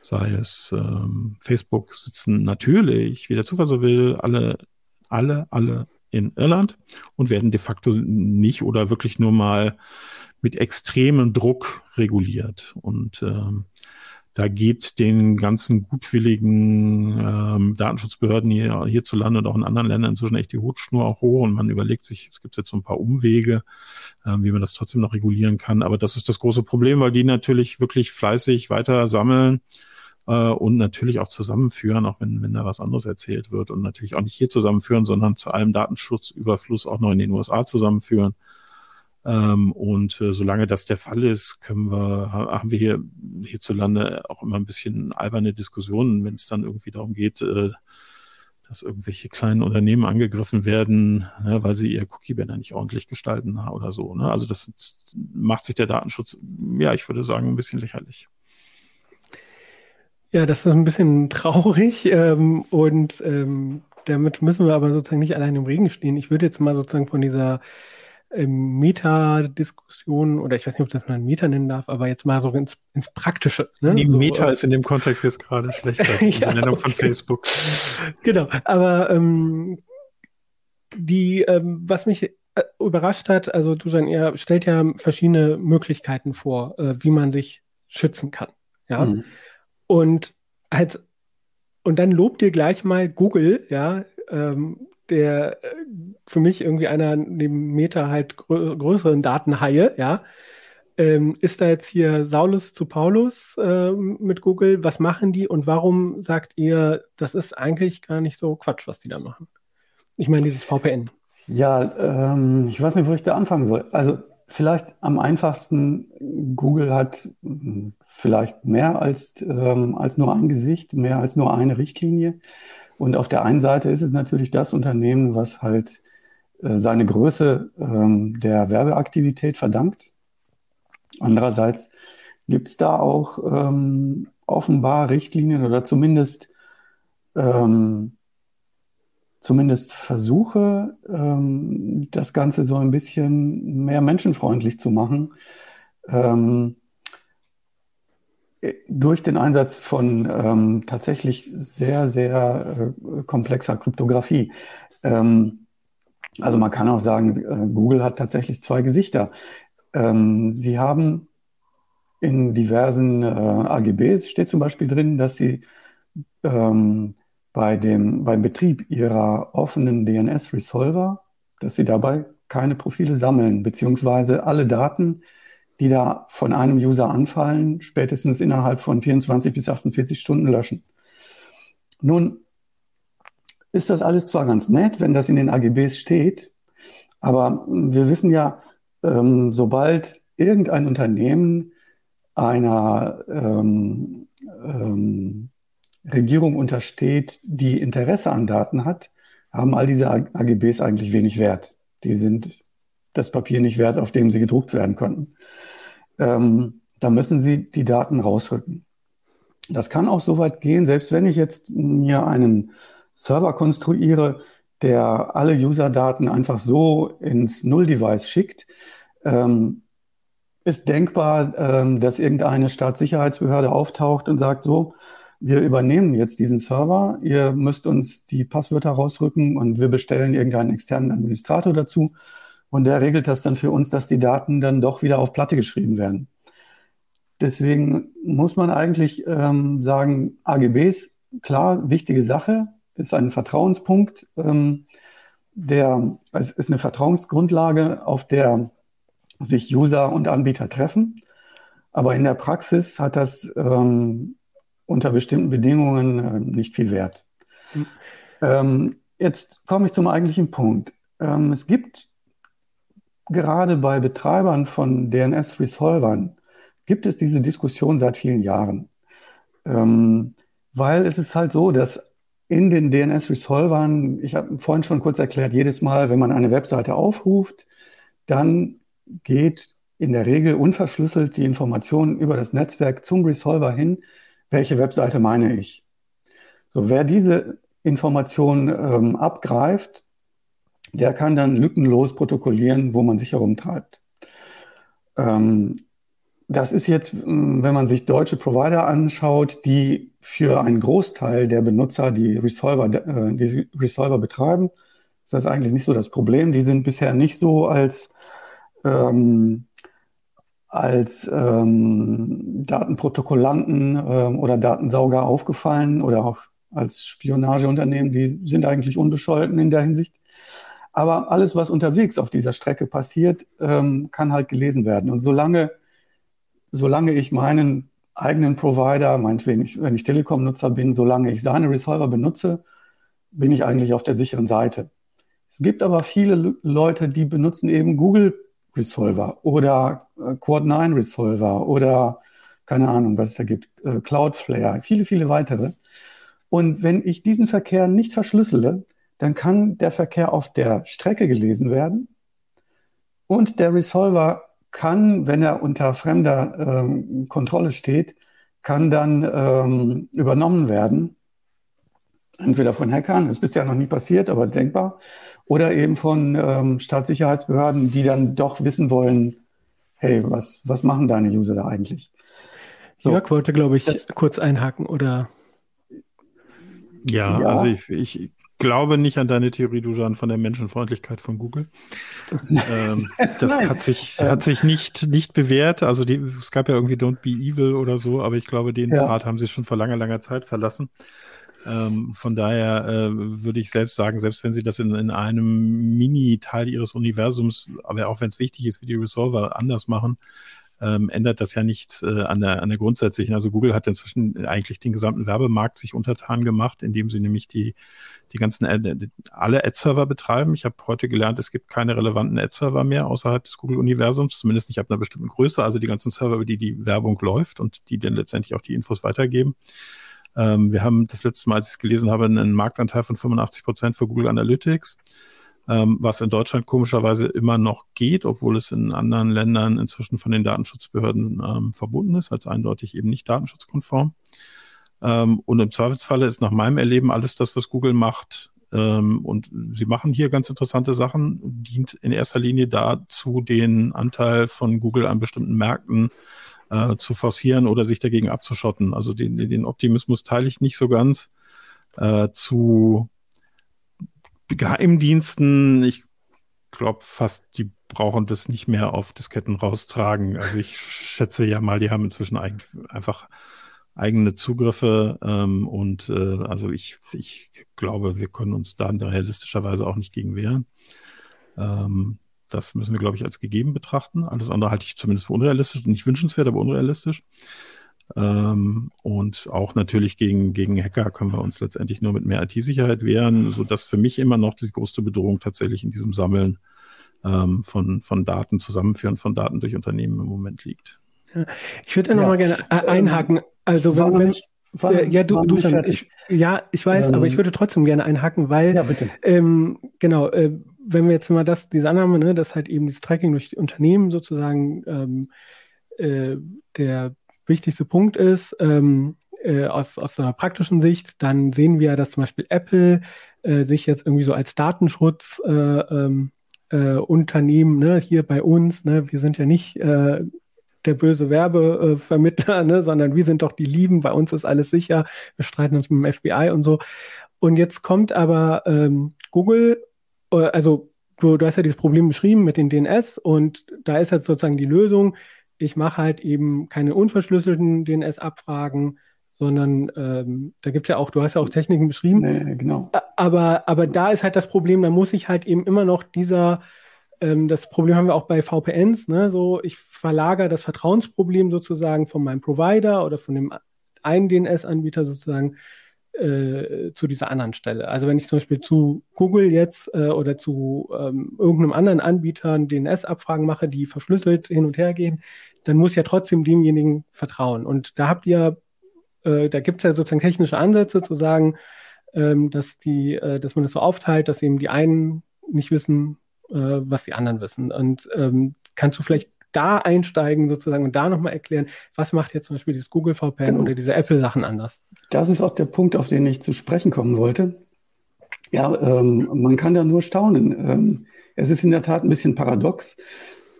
sei es ähm, Facebook, sitzen natürlich, wie der Zufall so will, alle, alle, alle in Irland und werden de facto nicht oder wirklich nur mal mit extremem Druck reguliert. Und ähm, da geht den ganzen gutwilligen ähm, Datenschutzbehörden hier, hierzulande und auch in anderen Ländern inzwischen echt die Hutschnur auch hoch und man überlegt sich, es gibt jetzt so ein paar Umwege, ähm, wie man das trotzdem noch regulieren kann. Aber das ist das große Problem, weil die natürlich wirklich fleißig weiter sammeln äh, und natürlich auch zusammenführen, auch wenn, wenn da was anderes erzählt wird und natürlich auch nicht hier zusammenführen, sondern zu allem Datenschutzüberfluss auch noch in den USA zusammenführen. Ähm, und äh, solange das der Fall ist, können wir, haben wir hier hierzulande auch immer ein bisschen alberne Diskussionen, wenn es dann irgendwie darum geht, äh, dass irgendwelche kleinen Unternehmen angegriffen werden, ne, weil sie ihr Cookie-Banner nicht ordentlich gestalten oder so. Ne? Also das macht sich der Datenschutz, ja, ich würde sagen, ein bisschen lächerlich. Ja, das ist ein bisschen traurig ähm, und ähm, damit müssen wir aber sozusagen nicht allein im Regen stehen. Ich würde jetzt mal sozusagen von dieser Meta-Diskussion, oder ich weiß nicht, ob das man Meta nennen darf, aber jetzt mal so ins, ins Praktische. Ne? Die so, Meta äh, ist in dem Kontext jetzt gerade schlechter, die ja, Nennung okay. von Facebook. Genau, aber ähm, die, ähm, was mich äh, überrascht hat, also Dusan, ihr stellt ja verschiedene Möglichkeiten vor, äh, wie man sich schützen kann. Ja. Mhm. Und als und dann lobt ihr gleich mal Google, ja, ähm, der äh, für mich irgendwie einer neben Meta halt grö größeren Datenhaie, ja. Ähm, ist da jetzt hier Saulus zu Paulus äh, mit Google? Was machen die und warum sagt ihr, das ist eigentlich gar nicht so Quatsch, was die da machen? Ich meine, dieses VPN. Ja, ähm, ich weiß nicht, wo ich da anfangen soll. Also vielleicht am einfachsten, Google hat hm, vielleicht mehr als, ähm, als nur ein Gesicht, mehr als nur eine Richtlinie. Und auf der einen Seite ist es natürlich das Unternehmen, was halt äh, seine Größe ähm, der Werbeaktivität verdankt. Andererseits gibt es da auch ähm, offenbar Richtlinien oder zumindest, ähm, zumindest Versuche, ähm, das Ganze so ein bisschen mehr menschenfreundlich zu machen. Ähm, durch den Einsatz von ähm, tatsächlich sehr, sehr äh, komplexer Kryptographie. Ähm, also man kann auch sagen, äh, Google hat tatsächlich zwei Gesichter. Ähm, sie haben in diversen äh, AGBs steht zum Beispiel drin, dass sie ähm, bei dem, beim Betrieb ihrer offenen DNS-Resolver, dass sie dabei keine Profile sammeln, beziehungsweise alle Daten, die da von einem User anfallen, spätestens innerhalb von 24 bis 48 Stunden löschen. Nun ist das alles zwar ganz nett, wenn das in den AGBs steht, aber wir wissen ja, ähm, sobald irgendein Unternehmen einer ähm, ähm, Regierung untersteht, die Interesse an Daten hat, haben all diese AGBs eigentlich wenig Wert. Die sind das Papier nicht wert, auf dem sie gedruckt werden könnten. Ähm, da müssen sie die Daten rausrücken. Das kann auch so weit gehen, selbst wenn ich jetzt mir einen Server konstruiere, der alle User-Daten einfach so ins Null-Device schickt, ähm, ist denkbar, ähm, dass irgendeine Staatssicherheitsbehörde auftaucht und sagt, so, wir übernehmen jetzt diesen Server, ihr müsst uns die Passwörter rausrücken und wir bestellen irgendeinen externen Administrator dazu und der regelt das dann für uns, dass die Daten dann doch wieder auf Platte geschrieben werden. Deswegen muss man eigentlich ähm, sagen, AGBs, klar, wichtige Sache, ist ein Vertrauenspunkt, ähm, der, es ist eine Vertrauensgrundlage, auf der sich User und Anbieter treffen. Aber in der Praxis hat das ähm, unter bestimmten Bedingungen äh, nicht viel Wert. Mhm. Ähm, jetzt komme ich zum eigentlichen Punkt. Ähm, es gibt gerade bei Betreibern von DNS-Resolvern gibt es diese Diskussion seit vielen Jahren. Ähm, weil es ist halt so, dass in den DNS-Resolvern, ich habe vorhin schon kurz erklärt, jedes Mal, wenn man eine Webseite aufruft, dann geht in der Regel unverschlüsselt die Information über das Netzwerk zum Resolver hin, welche Webseite meine ich. So, wer diese Information ähm, abgreift, der kann dann lückenlos protokollieren, wo man sich herumtreibt. Ähm, das ist jetzt, wenn man sich deutsche Provider anschaut, die für einen Großteil der Benutzer die Resolver, äh, die Resolver betreiben, ist das eigentlich nicht so das Problem. Die sind bisher nicht so als, ähm, als ähm, Datenprotokollanten ähm, oder Datensauger aufgefallen oder auch als Spionageunternehmen. Die sind eigentlich unbescholten in der Hinsicht. Aber alles, was unterwegs auf dieser Strecke passiert, ähm, kann halt gelesen werden. Und solange, solange ich meinen eigenen Provider, meinetwegen, ich, wenn ich Telekom-Nutzer bin, solange ich seine Resolver benutze, bin ich eigentlich auf der sicheren Seite. Es gibt aber viele Leute, die benutzen eben Google Resolver oder äh, Quad 9 Resolver oder keine Ahnung, was es da gibt, äh, Cloudflare, viele, viele weitere. Und wenn ich diesen Verkehr nicht verschlüssele, dann kann der Verkehr auf der Strecke gelesen werden und der Resolver kann, wenn er unter fremder ähm, Kontrolle steht, kann dann ähm, übernommen werden. Entweder von Hackern, ist bisher noch nie passiert, aber denkbar, oder eben von ähm, Staatssicherheitsbehörden, die dann doch wissen wollen, hey, was, was machen deine User da eigentlich? So, Jörg wollte, glaube ich, das, kurz einhaken, oder? Ja, ja, also ich, ich glaube nicht an deine Theorie, Dujan, von der Menschenfreundlichkeit von Google. ähm, das hat sich, hat sich nicht, nicht bewährt. Also die, es gab ja irgendwie Don't Be Evil oder so, aber ich glaube, den ja. Pfad haben sie schon vor langer, langer Zeit verlassen. Ähm, von daher äh, würde ich selbst sagen, selbst wenn sie das in, in einem Mini-Teil ihres Universums, aber auch wenn es wichtig ist, wie die Resolver anders machen, ähm, ändert das ja nichts äh, an, der, an der grundsätzlichen. Also Google hat inzwischen eigentlich den gesamten Werbemarkt sich untertan gemacht, indem sie nämlich die, die ganzen Ad, alle Ad-Server betreiben. Ich habe heute gelernt, es gibt keine relevanten Ad-Server mehr außerhalb des Google-Universums, zumindest nicht ab einer bestimmten Größe. Also die ganzen Server, über die die Werbung läuft und die dann letztendlich auch die Infos weitergeben. Ähm, wir haben das letzte Mal, als ich es gelesen habe, einen Marktanteil von 85 Prozent für Google Analytics ähm, was in Deutschland komischerweise immer noch geht, obwohl es in anderen Ländern inzwischen von den Datenschutzbehörden ähm, verbunden ist, als eindeutig eben nicht datenschutzkonform. Ähm, und im Zweifelsfalle ist nach meinem Erleben alles das, was Google macht, ähm, und sie machen hier ganz interessante Sachen, dient in erster Linie dazu, den Anteil von Google an bestimmten Märkten äh, zu forcieren oder sich dagegen abzuschotten. Also den, den Optimismus teile ich nicht so ganz. Äh, zu Geheimdiensten, ich glaube fast, die brauchen das nicht mehr auf Disketten raustragen. Also ich schätze ja mal, die haben inzwischen einfach eigene Zugriffe ähm, und äh, also ich, ich glaube, wir können uns da realistischerweise auch nicht gegen wehren. Ähm, das müssen wir, glaube ich, als gegeben betrachten. Alles andere halte ich zumindest für unrealistisch, nicht wünschenswert, aber unrealistisch. Ähm, und auch natürlich gegen, gegen Hacker können wir uns letztendlich nur mit mehr IT-Sicherheit wehren, sodass für mich immer noch die größte Bedrohung tatsächlich in diesem Sammeln ähm, von, von Daten, Zusammenführen von Daten durch Unternehmen im Moment liegt. Ja, ich würde da nochmal ja. gerne einhaken. Also wenn, wenn ich war, ja, du, du schon, ich, ja, ich weiß, ähm, aber ich ähm. würde trotzdem gerne einhaken, weil, ja, ähm, genau, äh, wenn wir jetzt mal das, diese Annahme, ne, dass halt eben das Tracking durch die Unternehmen sozusagen ähm, äh, der wichtigste Punkt ist, ähm, äh, aus, aus einer praktischen Sicht, dann sehen wir, dass zum Beispiel Apple äh, sich jetzt irgendwie so als Datenschutzunternehmen äh, ähm, äh, ne, hier bei uns, ne, wir sind ja nicht äh, der böse Werbevermittler, ne, sondern wir sind doch die Lieben, bei uns ist alles sicher, wir streiten uns mit dem FBI und so. Und jetzt kommt aber ähm, Google, also du, du hast ja dieses Problem beschrieben mit den DNS und da ist jetzt sozusagen die Lösung, ich mache halt eben keine unverschlüsselten DNS-Abfragen, sondern ähm, da gibt es ja auch, du hast ja auch Techniken beschrieben. Nee, genau. Aber, aber da ist halt das Problem, da muss ich halt eben immer noch dieser, ähm, das Problem haben wir auch bei VPNs, ne? so ich verlagere das Vertrauensproblem sozusagen von meinem Provider oder von dem einen DNS-Anbieter sozusagen äh, zu dieser anderen Stelle. Also wenn ich zum Beispiel zu Google jetzt äh, oder zu ähm, irgendeinem anderen Anbieter DNS-Abfragen mache, die verschlüsselt hin und her gehen, dann muss ja trotzdem demjenigen vertrauen. Und da habt ihr, äh, da gibt es ja sozusagen technische Ansätze zu sagen, ähm, dass die, äh, dass man das so aufteilt, dass eben die einen nicht wissen, äh, was die anderen wissen. Und ähm, kannst du vielleicht da einsteigen sozusagen und da nochmal erklären, was macht jetzt zum Beispiel dieses Google VPN genau. oder diese Apple-Sachen anders? Das ist auch der Punkt, auf den ich zu sprechen kommen wollte. Ja, ähm, man kann da nur staunen. Ähm, es ist in der Tat ein bisschen paradox.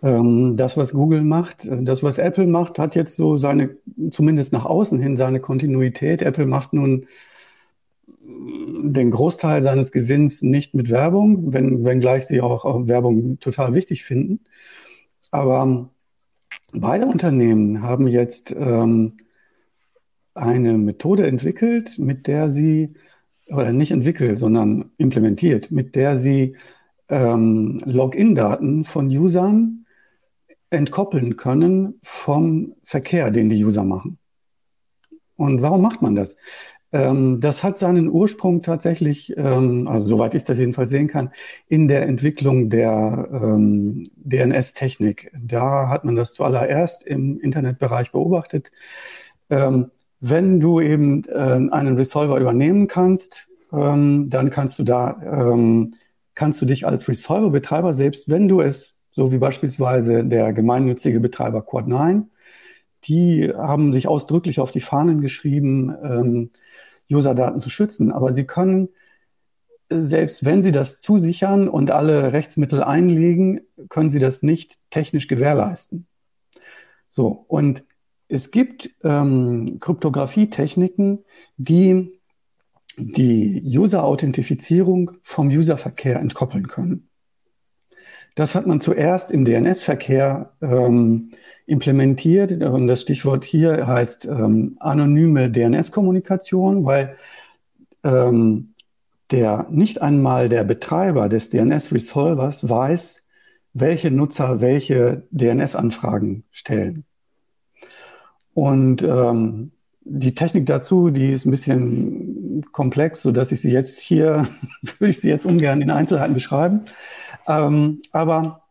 Ähm, das, was Google macht, äh, das, was Apple macht, hat jetzt so seine, zumindest nach außen hin, seine Kontinuität. Apple macht nun den Großteil seines Gewinns nicht mit Werbung, wenn, wenngleich sie auch Werbung total wichtig finden. Aber beide Unternehmen haben jetzt ähm, eine Methode entwickelt, mit der sie, oder nicht entwickelt, sondern implementiert, mit der sie ähm, Login-Daten von Usern entkoppeln können vom Verkehr, den die User machen. Und warum macht man das? Ähm, das hat seinen Ursprung tatsächlich, ähm, also soweit ich das jedenfalls sehen kann, in der Entwicklung der ähm, DNS-Technik. Da hat man das zuallererst im Internetbereich beobachtet. Ähm, wenn du eben äh, einen Resolver übernehmen kannst, ähm, dann kannst du da, ähm, kannst du dich als Resolver-Betreiber, selbst wenn du es, so wie beispielsweise der gemeinnützige Betreiber Quad9, die haben sich ausdrücklich auf die Fahnen geschrieben, ähm, User-Daten zu schützen. Aber sie können, selbst wenn sie das zusichern und alle Rechtsmittel einlegen, können sie das nicht technisch gewährleisten. So, und es gibt ähm, Kryptographie-Techniken, die die User-Authentifizierung vom User-Verkehr entkoppeln können. Das hat man zuerst im DNS-Verkehr ähm, implementiert. Und das Stichwort hier heißt ähm, anonyme DNS-Kommunikation, weil ähm, der nicht einmal der Betreiber des DNS-Resolvers weiß, welche Nutzer welche DNS-Anfragen stellen. Und ähm, die Technik dazu, die ist ein bisschen komplex, so dass ich sie jetzt hier, würde ich sie jetzt ungern in Einzelheiten beschreiben. Ähm, aber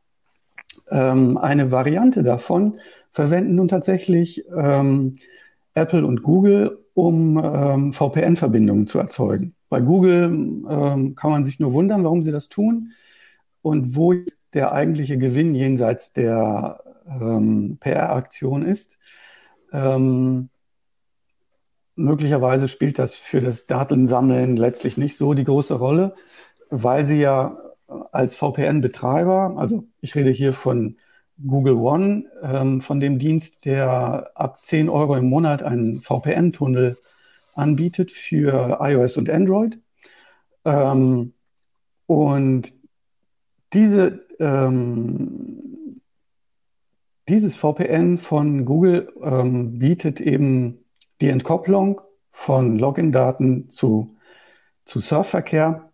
ähm, eine Variante davon verwenden nun tatsächlich ähm, Apple und Google, um ähm, VPN-Verbindungen zu erzeugen. Bei Google ähm, kann man sich nur wundern, warum sie das tun und wo der eigentliche Gewinn jenseits der ähm, PR-Aktion ist. Möglicherweise spielt das für das Datensammeln letztlich nicht so die große Rolle, weil sie ja als VPN-Betreiber, also ich rede hier von Google One, ähm, von dem Dienst, der ab 10 Euro im Monat einen VPN-Tunnel anbietet für iOS und Android. Ähm, und diese, ähm, dieses VPN von Google ähm, bietet eben die Entkopplung von Login-Daten zu, zu Surfverkehr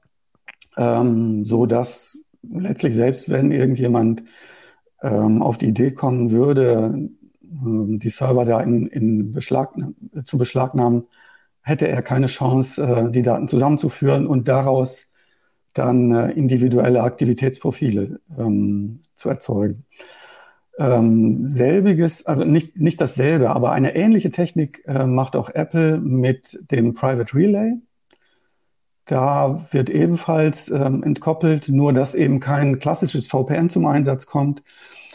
ähm, so dass letztlich selbst wenn irgendjemand ähm, auf die Idee kommen würde, ähm, die Server da in, in Beschlag, zu beschlagnahmen, hätte er keine Chance, äh, die Daten zusammenzuführen und daraus dann äh, individuelle Aktivitätsprofile ähm, zu erzeugen. Ähm, selbiges, also nicht, nicht dasselbe, aber eine ähnliche Technik äh, macht auch Apple mit dem Private Relay. Da wird ebenfalls ähm, entkoppelt, nur dass eben kein klassisches VPN zum Einsatz kommt,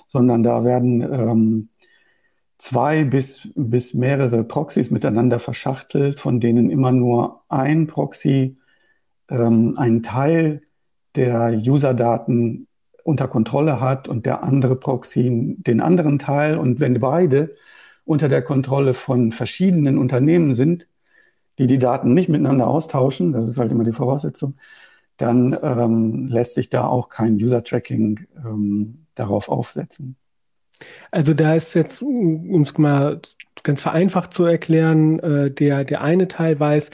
sondern da werden ähm, zwei bis, bis mehrere Proxys miteinander verschachtelt, von denen immer nur ein Proxy ähm, einen Teil der User-Daten unter Kontrolle hat und der andere Proxy den anderen Teil. Und wenn beide unter der Kontrolle von verschiedenen Unternehmen sind, die die Daten nicht miteinander austauschen, das ist halt immer die Voraussetzung, dann ähm, lässt sich da auch kein User-Tracking ähm, darauf aufsetzen. Also da ist jetzt, um es mal ganz vereinfacht zu erklären, äh, der, der eine Teil weiß,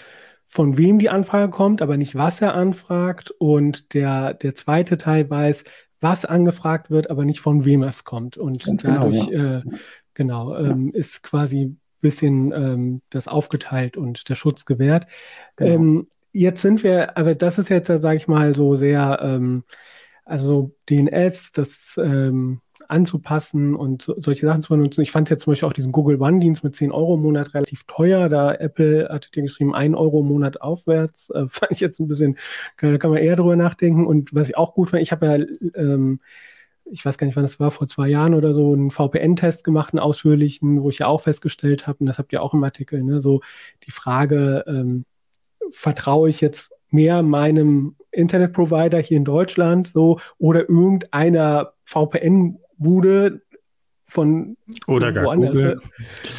von wem die Anfrage kommt, aber nicht, was er anfragt. Und der, der zweite Teil weiß, was angefragt wird, aber nicht von wem es kommt. Und ganz genau, dadurch genau, ja. äh, genau ähm, ja. ist quasi bisschen ähm, das aufgeteilt und der Schutz gewährt. Genau. Ähm, jetzt sind wir, aber das ist jetzt, sage ich mal, so sehr, ähm, also DNS, das ähm, anzupassen und so, solche Sachen zu benutzen. Ich fand jetzt zum Beispiel auch diesen Google One-Dienst mit 10 Euro im Monat relativ teuer. Da Apple hatte dir geschrieben, 1 Euro im Monat aufwärts. Äh, fand ich jetzt ein bisschen, da kann man eher drüber nachdenken. Und was ich auch gut fand, ich habe ja ähm, ich weiß gar nicht, wann das war, vor zwei Jahren oder so, einen VPN-Test gemacht, einen ausführlichen, wo ich ja auch festgestellt habe, und das habt ihr auch im Artikel, ne, so die Frage, ähm, vertraue ich jetzt mehr meinem Internetprovider hier in Deutschland so oder irgendeiner VPN-Bude von oder gar Google.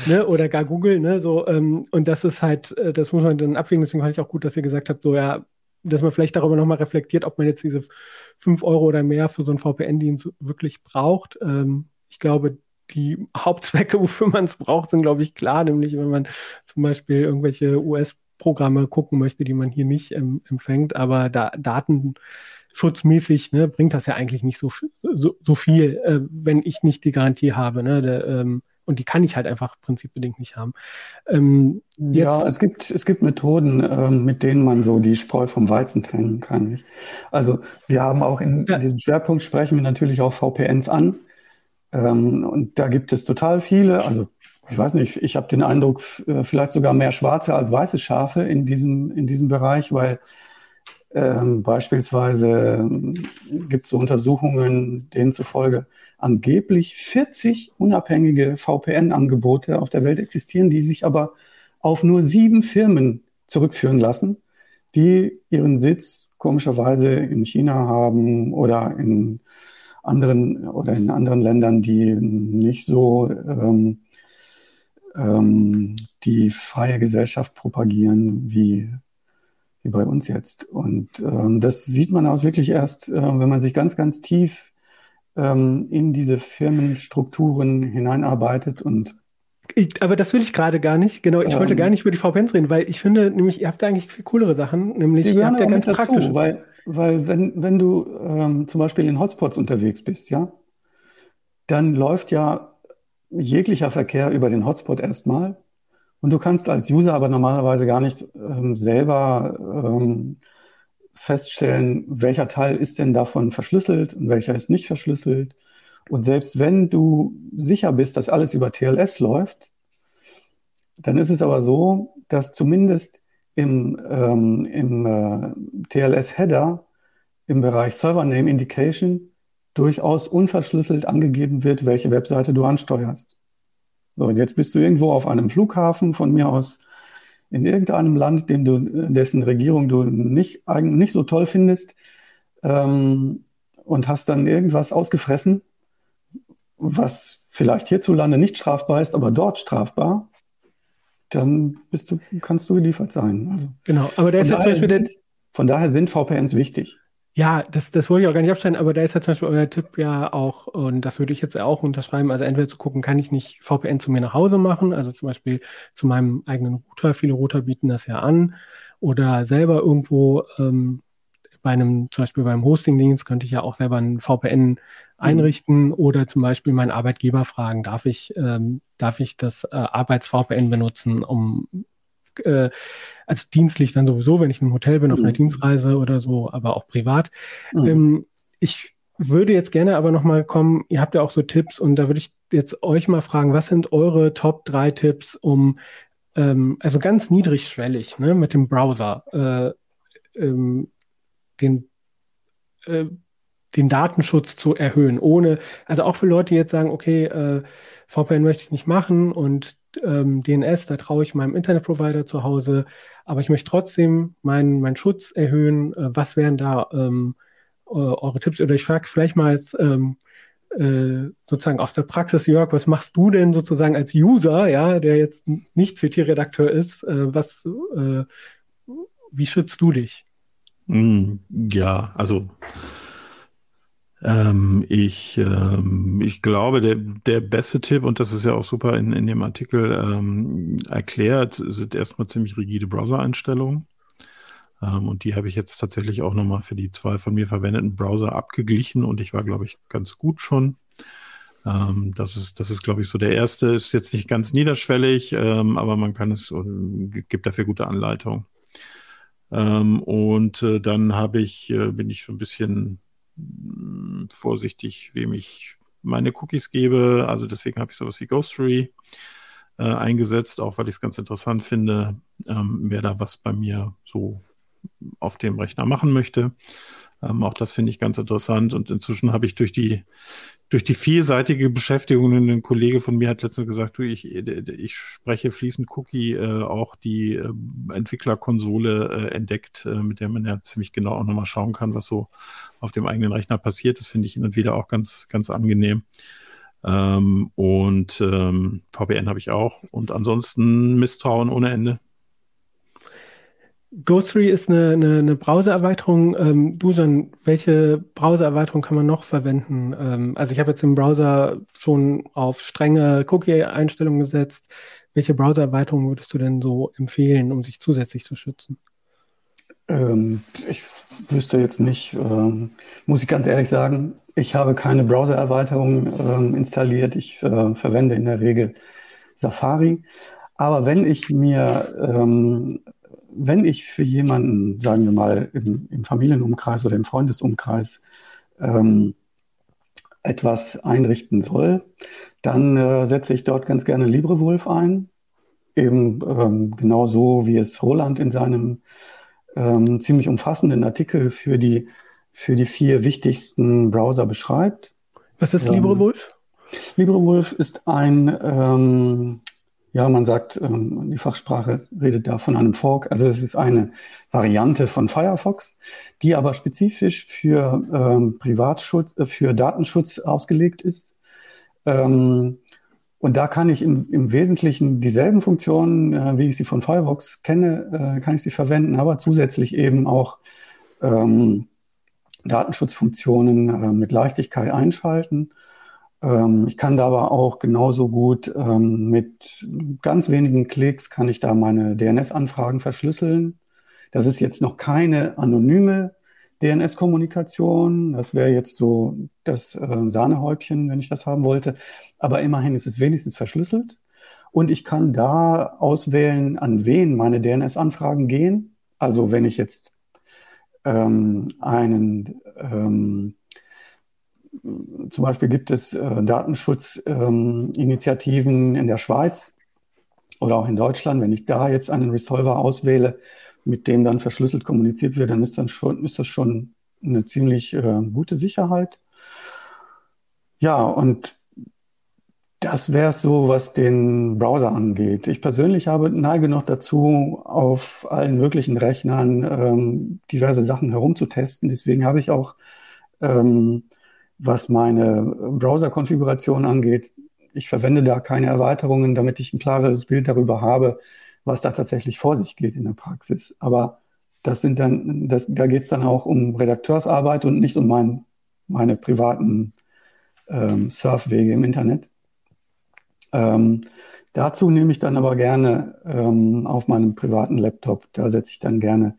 Ne, oder gar Google, ne, so, ähm, und das ist halt, äh, das muss man dann abwägen, deswegen fand ich auch gut, dass ihr gesagt habt, so, ja, dass man vielleicht darüber nochmal reflektiert, ob man jetzt diese 5 Euro oder mehr für so einen VPN-Dienst wirklich braucht. Ähm, ich glaube, die Hauptzwecke, wofür man es braucht, sind, glaube ich, klar. Nämlich, wenn man zum Beispiel irgendwelche US-Programme gucken möchte, die man hier nicht ähm, empfängt. Aber da datenschutzmäßig ne, bringt das ja eigentlich nicht so, so, so viel, äh, wenn ich nicht die Garantie habe. Ne, der, ähm, und die kann ich halt einfach prinzipbedingt nicht haben. Ähm, ja, es gibt, es gibt Methoden, ähm, mit denen man so die Spreu vom Weizen trennen kann. Nicht? Also wir haben auch in, ja. in, diesem Schwerpunkt sprechen wir natürlich auch VPNs an. Ähm, und da gibt es total viele, also ich weiß nicht, ich habe den Eindruck, äh, vielleicht sogar mehr schwarze als weiße Schafe in diesem, in diesem Bereich, weil ähm, beispielsweise ähm, gibt es so Untersuchungen, denen zufolge angeblich 40 unabhängige VPN-Angebote auf der Welt existieren, die sich aber auf nur sieben Firmen zurückführen lassen, die ihren Sitz komischerweise in China haben oder in anderen oder in anderen Ländern, die nicht so ähm, ähm, die freie Gesellschaft propagieren wie, wie bei uns jetzt. Und ähm, das sieht man aus wirklich erst, äh, wenn man sich ganz, ganz tief ähm, in diese Firmenstrukturen hineinarbeitet und ich, aber das will ich gerade gar nicht. Genau, ich ähm, wollte gar nicht über die VPNs reden, weil ich finde, nämlich, ihr habt da eigentlich viel coolere Sachen, nämlich ihr habt ja ganz praktisch. Weil, weil wenn, wenn du ähm, zum Beispiel in Hotspots unterwegs bist, ja, dann läuft ja jeglicher Verkehr über den Hotspot erstmal. Und du kannst als User aber normalerweise gar nicht ähm, selber ähm, feststellen, welcher Teil ist denn davon verschlüsselt und welcher ist nicht verschlüsselt. Und selbst wenn du sicher bist, dass alles über TLS läuft, dann ist es aber so, dass zumindest im, ähm, im äh, TLS-Header im Bereich Server Name Indication durchaus unverschlüsselt angegeben wird, welche Webseite du ansteuerst. So, und jetzt bist du irgendwo auf einem Flughafen von mir aus in irgendeinem Land, dem du, dessen Regierung du nicht, nicht so toll findest, ähm, und hast dann irgendwas ausgefressen, was vielleicht hierzulande nicht strafbar ist, aber dort strafbar, dann bist du, kannst du geliefert sein. Also genau, aber der ist ja zum Beispiel sind, von daher sind VPNs wichtig. Ja, das, das wollte ich auch gar nicht abstellen, aber da ist ja zum Beispiel euer Tipp ja auch, und das würde ich jetzt auch unterschreiben, also entweder zu gucken, kann ich nicht VPN zu mir nach Hause machen, also zum Beispiel zu meinem eigenen Router, viele Router bieten das ja an, oder selber irgendwo ähm, bei einem, zum Beispiel beim Hostingdienst könnte ich ja auch selber ein VPN mhm. einrichten mhm. oder zum Beispiel meinen Arbeitgeber fragen, darf ich, ähm, darf ich das äh, Arbeits-VPN benutzen, um äh, also dienstlich dann sowieso, wenn ich in einem Hotel bin, auf einer mhm. Dienstreise oder so, aber auch privat. Mhm. Ähm, ich würde jetzt gerne aber nochmal kommen, ihr habt ja auch so Tipps und da würde ich jetzt euch mal fragen, was sind eure Top 3 Tipps, um, ähm, also ganz niedrigschwellig, ne, mit dem Browser, äh, ähm, den, äh, den Datenschutz zu erhöhen, ohne, also auch für Leute, die jetzt sagen, okay, äh, VPN möchte ich nicht machen und ähm, DNS, da traue ich meinem Internetprovider zu Hause, aber ich möchte trotzdem meinen, meinen Schutz erhöhen. Äh, was wären da ähm, äh, eure Tipps? Oder ich frage vielleicht mal als ähm, äh, sozusagen aus der Praxis, Jörg, was machst du denn sozusagen als User, ja, der jetzt nicht CT-Redakteur ist? Äh, was, äh, wie schützt du dich? Hm, ja, also ähm, ich, ähm, ich glaube, der, der beste Tipp, und das ist ja auch super in, in dem Artikel ähm, erklärt, sind erstmal ziemlich rigide Browser-Einstellungen. Ähm, und die habe ich jetzt tatsächlich auch nochmal für die zwei von mir verwendeten Browser abgeglichen und ich war, glaube ich, ganz gut schon. Ähm, das ist, das ist, glaube ich, so der erste. Ist jetzt nicht ganz niederschwellig, ähm, aber man kann es und gibt dafür gute Anleitung. und äh, dann habe ich, äh, bin ich so ein bisschen vorsichtig, wem ich meine Cookies gebe. Also deswegen habe ich sowas wie Ghostery äh, eingesetzt, auch weil ich es ganz interessant finde, ähm, wer da was bei mir so auf dem Rechner machen möchte. Ähm, auch das finde ich ganz interessant. Und inzwischen habe ich durch die, durch die vielseitige Beschäftigung, ein Kollege von mir hat letztens gesagt, du, ich, ich spreche fließend Cookie, äh, auch die äh, Entwicklerkonsole äh, entdeckt, äh, mit der man ja ziemlich genau auch nochmal schauen kann, was so auf dem eigenen Rechner passiert. Das finde ich hin und wieder auch ganz, ganz angenehm. Ähm, und ähm, VPN habe ich auch. Und ansonsten Misstrauen ohne Ende. Ghost3 ist eine, eine, eine Browser-Erweiterung. Ähm, Dusan, welche Browser-Erweiterung kann man noch verwenden? Ähm, also ich habe jetzt im Browser schon auf strenge Cookie-Einstellungen gesetzt. Welche Browser-Erweiterung würdest du denn so empfehlen, um sich zusätzlich zu schützen? Ähm, ich wüsste jetzt nicht, ähm, muss ich ganz ehrlich sagen, ich habe keine Browser-Erweiterung ähm, installiert. Ich äh, verwende in der Regel Safari. Aber wenn ich mir ähm, wenn ich für jemanden, sagen wir mal, im, im Familienumkreis oder im Freundesumkreis ähm, etwas einrichten soll, dann äh, setze ich dort ganz gerne LibreWolf ein. Eben ähm, genau so, wie es Roland in seinem ähm, ziemlich umfassenden Artikel für die, für die vier wichtigsten Browser beschreibt. Was ist LibreWolf? Ähm, LibreWolf ist ein ähm, ja, man sagt, ähm, die Fachsprache redet da von einem Fork. Also es ist eine Variante von Firefox, die aber spezifisch für ähm, Privatschutz, äh, für Datenschutz ausgelegt ist. Ähm, und da kann ich im, im Wesentlichen dieselben Funktionen, äh, wie ich sie von Firefox kenne, äh, kann ich sie verwenden, aber zusätzlich eben auch ähm, Datenschutzfunktionen äh, mit Leichtigkeit einschalten ich kann da aber auch genauso gut ähm, mit ganz wenigen Klicks kann ich da meine DNS-Anfragen verschlüsseln. Das ist jetzt noch keine anonyme DNS-Kommunikation. Das wäre jetzt so das äh, Sahnehäubchen, wenn ich das haben wollte. Aber immerhin ist es wenigstens verschlüsselt. Und ich kann da auswählen, an wen meine DNS-Anfragen gehen. Also wenn ich jetzt ähm, einen ähm, zum Beispiel gibt es äh, Datenschutzinitiativen ähm, in der Schweiz oder auch in Deutschland. Wenn ich da jetzt einen Resolver auswähle, mit dem dann verschlüsselt kommuniziert wird, dann ist, dann schon, ist das schon eine ziemlich äh, gute Sicherheit. Ja, und das wäre es so, was den Browser angeht. Ich persönlich habe neige noch dazu, auf allen möglichen Rechnern ähm, diverse Sachen herumzutesten. Deswegen habe ich auch ähm, was meine Browser-Konfiguration angeht, ich verwende da keine Erweiterungen, damit ich ein klares Bild darüber habe, was da tatsächlich vor sich geht in der Praxis. Aber das sind dann, das, da geht es dann auch um Redakteursarbeit und nicht um mein, meine privaten ähm, Surfwege im Internet. Ähm, dazu nehme ich dann aber gerne ähm, auf meinem privaten Laptop, da setze ich dann gerne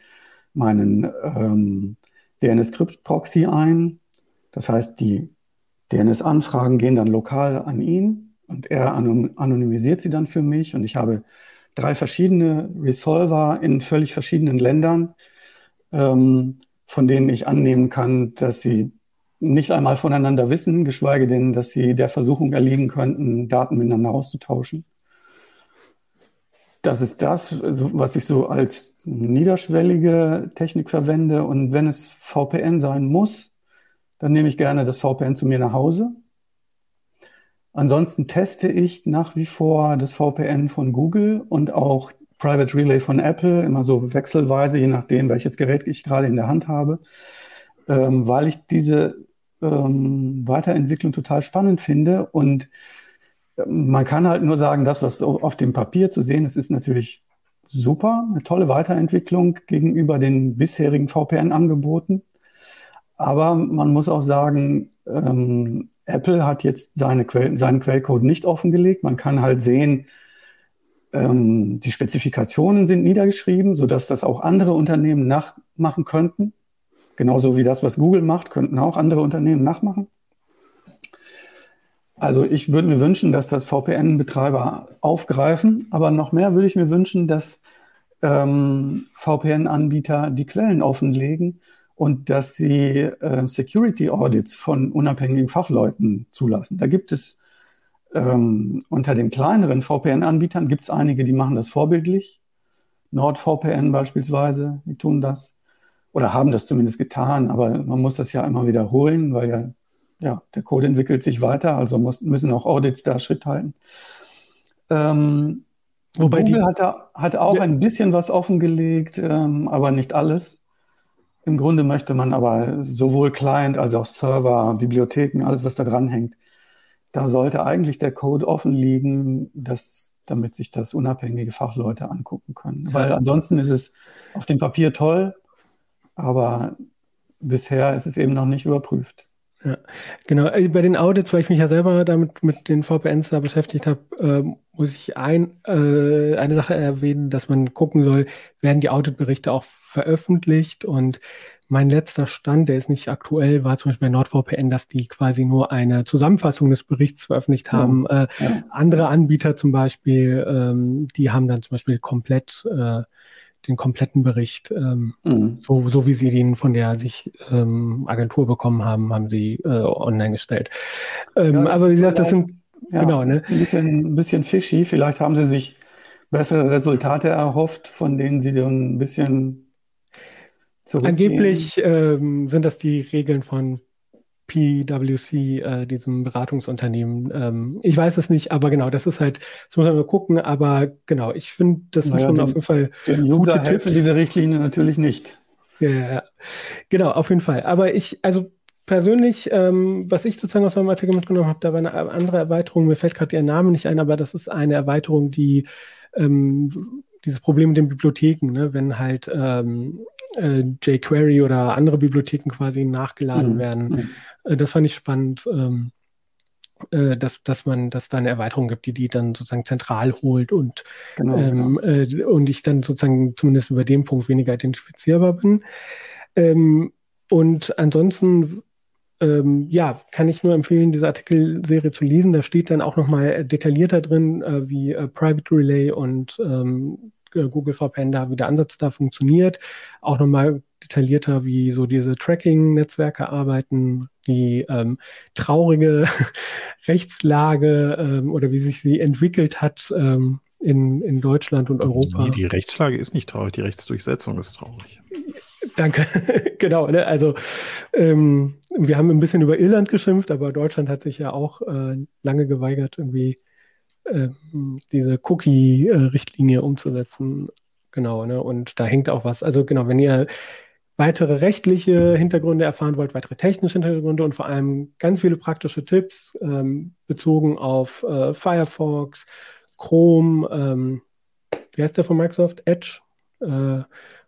meinen ähm, DNS-Script-Proxy ein das heißt, die DNS-Anfragen gehen dann lokal an ihn und er anonymisiert sie dann für mich und ich habe drei verschiedene Resolver in völlig verschiedenen Ländern, ähm, von denen ich annehmen kann, dass sie nicht einmal voneinander wissen, geschweige denn, dass sie der Versuchung erliegen könnten, Daten miteinander auszutauschen. Das ist das, was ich so als niederschwellige Technik verwende. Und wenn es VPN sein muss, dann nehme ich gerne das VPN zu mir nach Hause. Ansonsten teste ich nach wie vor das VPN von Google und auch Private Relay von Apple, immer so wechselweise, je nachdem, welches Gerät ich gerade in der Hand habe, ähm, weil ich diese ähm, Weiterentwicklung total spannend finde. Und ähm, man kann halt nur sagen, das, was auf dem Papier zu sehen ist, ist natürlich super, eine tolle Weiterentwicklung gegenüber den bisherigen VPN-Angeboten. Aber man muss auch sagen, ähm, Apple hat jetzt seine Quell seinen Quellcode nicht offengelegt. Man kann halt sehen, ähm, die Spezifikationen sind niedergeschrieben, sodass das auch andere Unternehmen nachmachen könnten. Genauso wie das, was Google macht, könnten auch andere Unternehmen nachmachen. Also ich würde mir wünschen, dass das VPN-Betreiber aufgreifen, aber noch mehr würde ich mir wünschen, dass ähm, VPN-Anbieter die Quellen offenlegen und dass sie äh, Security Audits von unabhängigen Fachleuten zulassen. Da gibt es ähm, unter den kleineren VPN-Anbietern gibt es einige, die machen das vorbildlich. NordVPN beispielsweise, die tun das oder haben das zumindest getan, aber man muss das ja immer wiederholen, weil ja, ja der Code entwickelt sich weiter, also muss, müssen auch Audits da Schritt halten. Ähm, Wobei Google die, hat, da, hat auch ja. ein bisschen was offengelegt, ähm, aber nicht alles. Im Grunde möchte man aber sowohl Client als auch Server, Bibliotheken, alles, was da dran hängt, da sollte eigentlich der Code offen liegen, dass damit sich das unabhängige Fachleute angucken können. Weil ansonsten ist es auf dem Papier toll, aber bisher ist es eben noch nicht überprüft. Ja, genau. Äh, bei den Audits, weil ich mich ja selber damit mit den VPNs da beschäftigt habe, äh, muss ich ein, äh, eine Sache erwähnen, dass man gucken soll, werden die Auditberichte auch veröffentlicht und mein letzter Stand, der ist nicht aktuell, war zum Beispiel bei NordVPN, dass die quasi nur eine Zusammenfassung des Berichts veröffentlicht so, haben. Äh, ja. Andere Anbieter zum Beispiel, ähm, die haben dann zum Beispiel komplett äh, den kompletten Bericht, ähm, mhm. so, so wie sie den von der sich ähm, Agentur bekommen haben, haben sie äh, online gestellt. Ähm, ja, aber wie gesagt, das sind ja, genau, ne? ein bisschen, ein bisschen fishy. Vielleicht haben sie sich bessere Resultate erhofft, von denen sie dann ein bisschen Angeblich ähm, sind das die Regeln von PwC, äh, diesem Beratungsunternehmen. Ähm, ich weiß es nicht, aber genau, das ist halt, das muss man mal gucken, aber genau, ich finde, das naja, sind schon den, auf jeden Fall. Den User gute helfen Tipps. diese Richtlinie natürlich nicht. Ja, ja, genau, auf jeden Fall. Aber ich, also persönlich, ähm, was ich sozusagen aus meinem Artikel mitgenommen habe, da war eine andere Erweiterung, mir fällt gerade ihr Name nicht ein, aber das ist eine Erweiterung, die ähm, dieses Problem mit den Bibliotheken, ne, wenn halt ähm, äh, jQuery oder andere Bibliotheken quasi nachgeladen mhm. werden. Äh, das fand ich spannend, ähm, äh, dass, dass man, dass da eine Erweiterung gibt, die die dann sozusagen zentral holt und, genau, ähm, genau. Äh, und ich dann sozusagen zumindest über den Punkt weniger identifizierbar bin. Ähm, und ansonsten ähm, ja, kann ich nur empfehlen, diese Artikelserie zu lesen. Da steht dann auch nochmal detaillierter drin, äh, wie äh, Private Relay und ähm, äh, Google VPN da, wie der Ansatz da funktioniert. Auch nochmal detaillierter, wie so diese Tracking-Netzwerke arbeiten, die ähm, traurige Rechtslage ähm, oder wie sich sie entwickelt hat ähm, in, in Deutschland und Europa. Nee, die Rechtslage ist nicht traurig, die Rechtsdurchsetzung ist traurig. Danke, genau. Ne? Also ähm, wir haben ein bisschen über Irland geschimpft, aber Deutschland hat sich ja auch äh, lange geweigert, irgendwie diese Cookie-Richtlinie umzusetzen. Genau, ne? Und da hängt auch was. Also genau, wenn ihr weitere rechtliche Hintergründe erfahren wollt, weitere technische Hintergründe und vor allem ganz viele praktische Tipps ähm, bezogen auf äh, Firefox, Chrome, ähm, wie heißt der von Microsoft? Edge äh,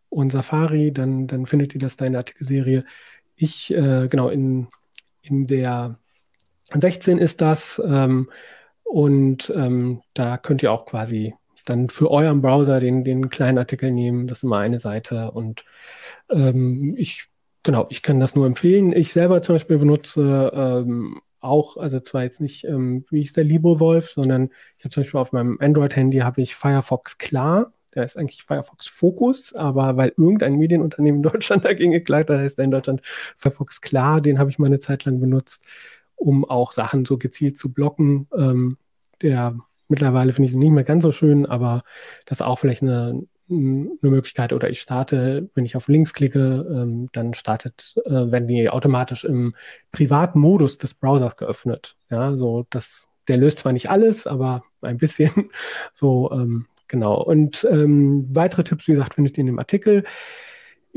und Safari, dann, dann findet ihr das da in der Artikelserie. Ich, äh, genau, in, in der 16 ist das. Ähm, und ähm, da könnt ihr auch quasi dann für euren Browser den, den kleinen Artikel nehmen. Das ist immer eine Seite. Und ähm, ich, genau, ich kann das nur empfehlen. Ich selber zum Beispiel benutze ähm, auch, also zwar jetzt nicht, ähm, wie ist der LibreWolf, sondern ich habe zum Beispiel auf meinem Android-Handy habe ich Firefox Klar. Der ist eigentlich Firefox Focus, aber weil irgendein Medienunternehmen in Deutschland dagegen geklagt hat, heißt er in Deutschland Firefox Klar. Den habe ich mal eine Zeit lang benutzt um auch Sachen so gezielt zu blocken. Ähm, der mittlerweile finde ich ihn nicht mehr ganz so schön, aber das ist auch vielleicht eine, eine Möglichkeit. Oder ich starte, wenn ich auf Links klicke, ähm, dann startet, äh, werden die automatisch im privaten Modus des Browsers geöffnet. Ja, so das, der löst zwar nicht alles, aber ein bisschen. So, ähm, genau. Und ähm, weitere Tipps, wie gesagt, findet ihr in dem Artikel.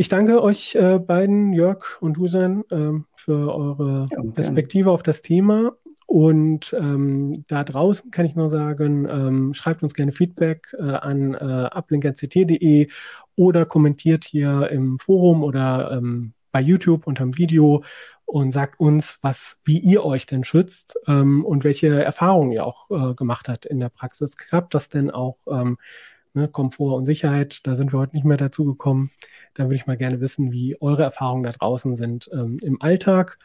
Ich danke euch äh, beiden, Jörg und Husan, äh, für eure ja, Perspektive auf das Thema. Und ähm, da draußen kann ich nur sagen, ähm, schreibt uns gerne Feedback äh, an äh, uplink.ct.de oder kommentiert hier im Forum oder ähm, bei YouTube unter dem Video und sagt uns, was, wie ihr euch denn schützt ähm, und welche Erfahrungen ihr auch äh, gemacht habt in der Praxis. Klappt das denn auch? Ne, Komfort und Sicherheit, da sind wir heute nicht mehr dazu gekommen. Da würde ich mal gerne wissen, wie eure Erfahrungen da draußen sind ähm, im Alltag.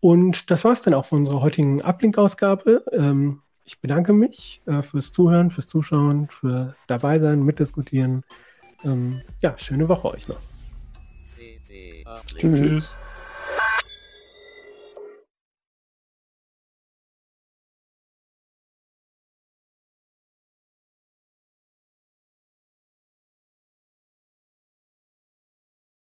Und das war es dann auch von unserer heutigen Uplink-Ausgabe. Ähm, ich bedanke mich äh, fürs Zuhören, fürs Zuschauen, für dabei sein, mitdiskutieren. Ähm, ja, schöne Woche euch noch. Tschüss.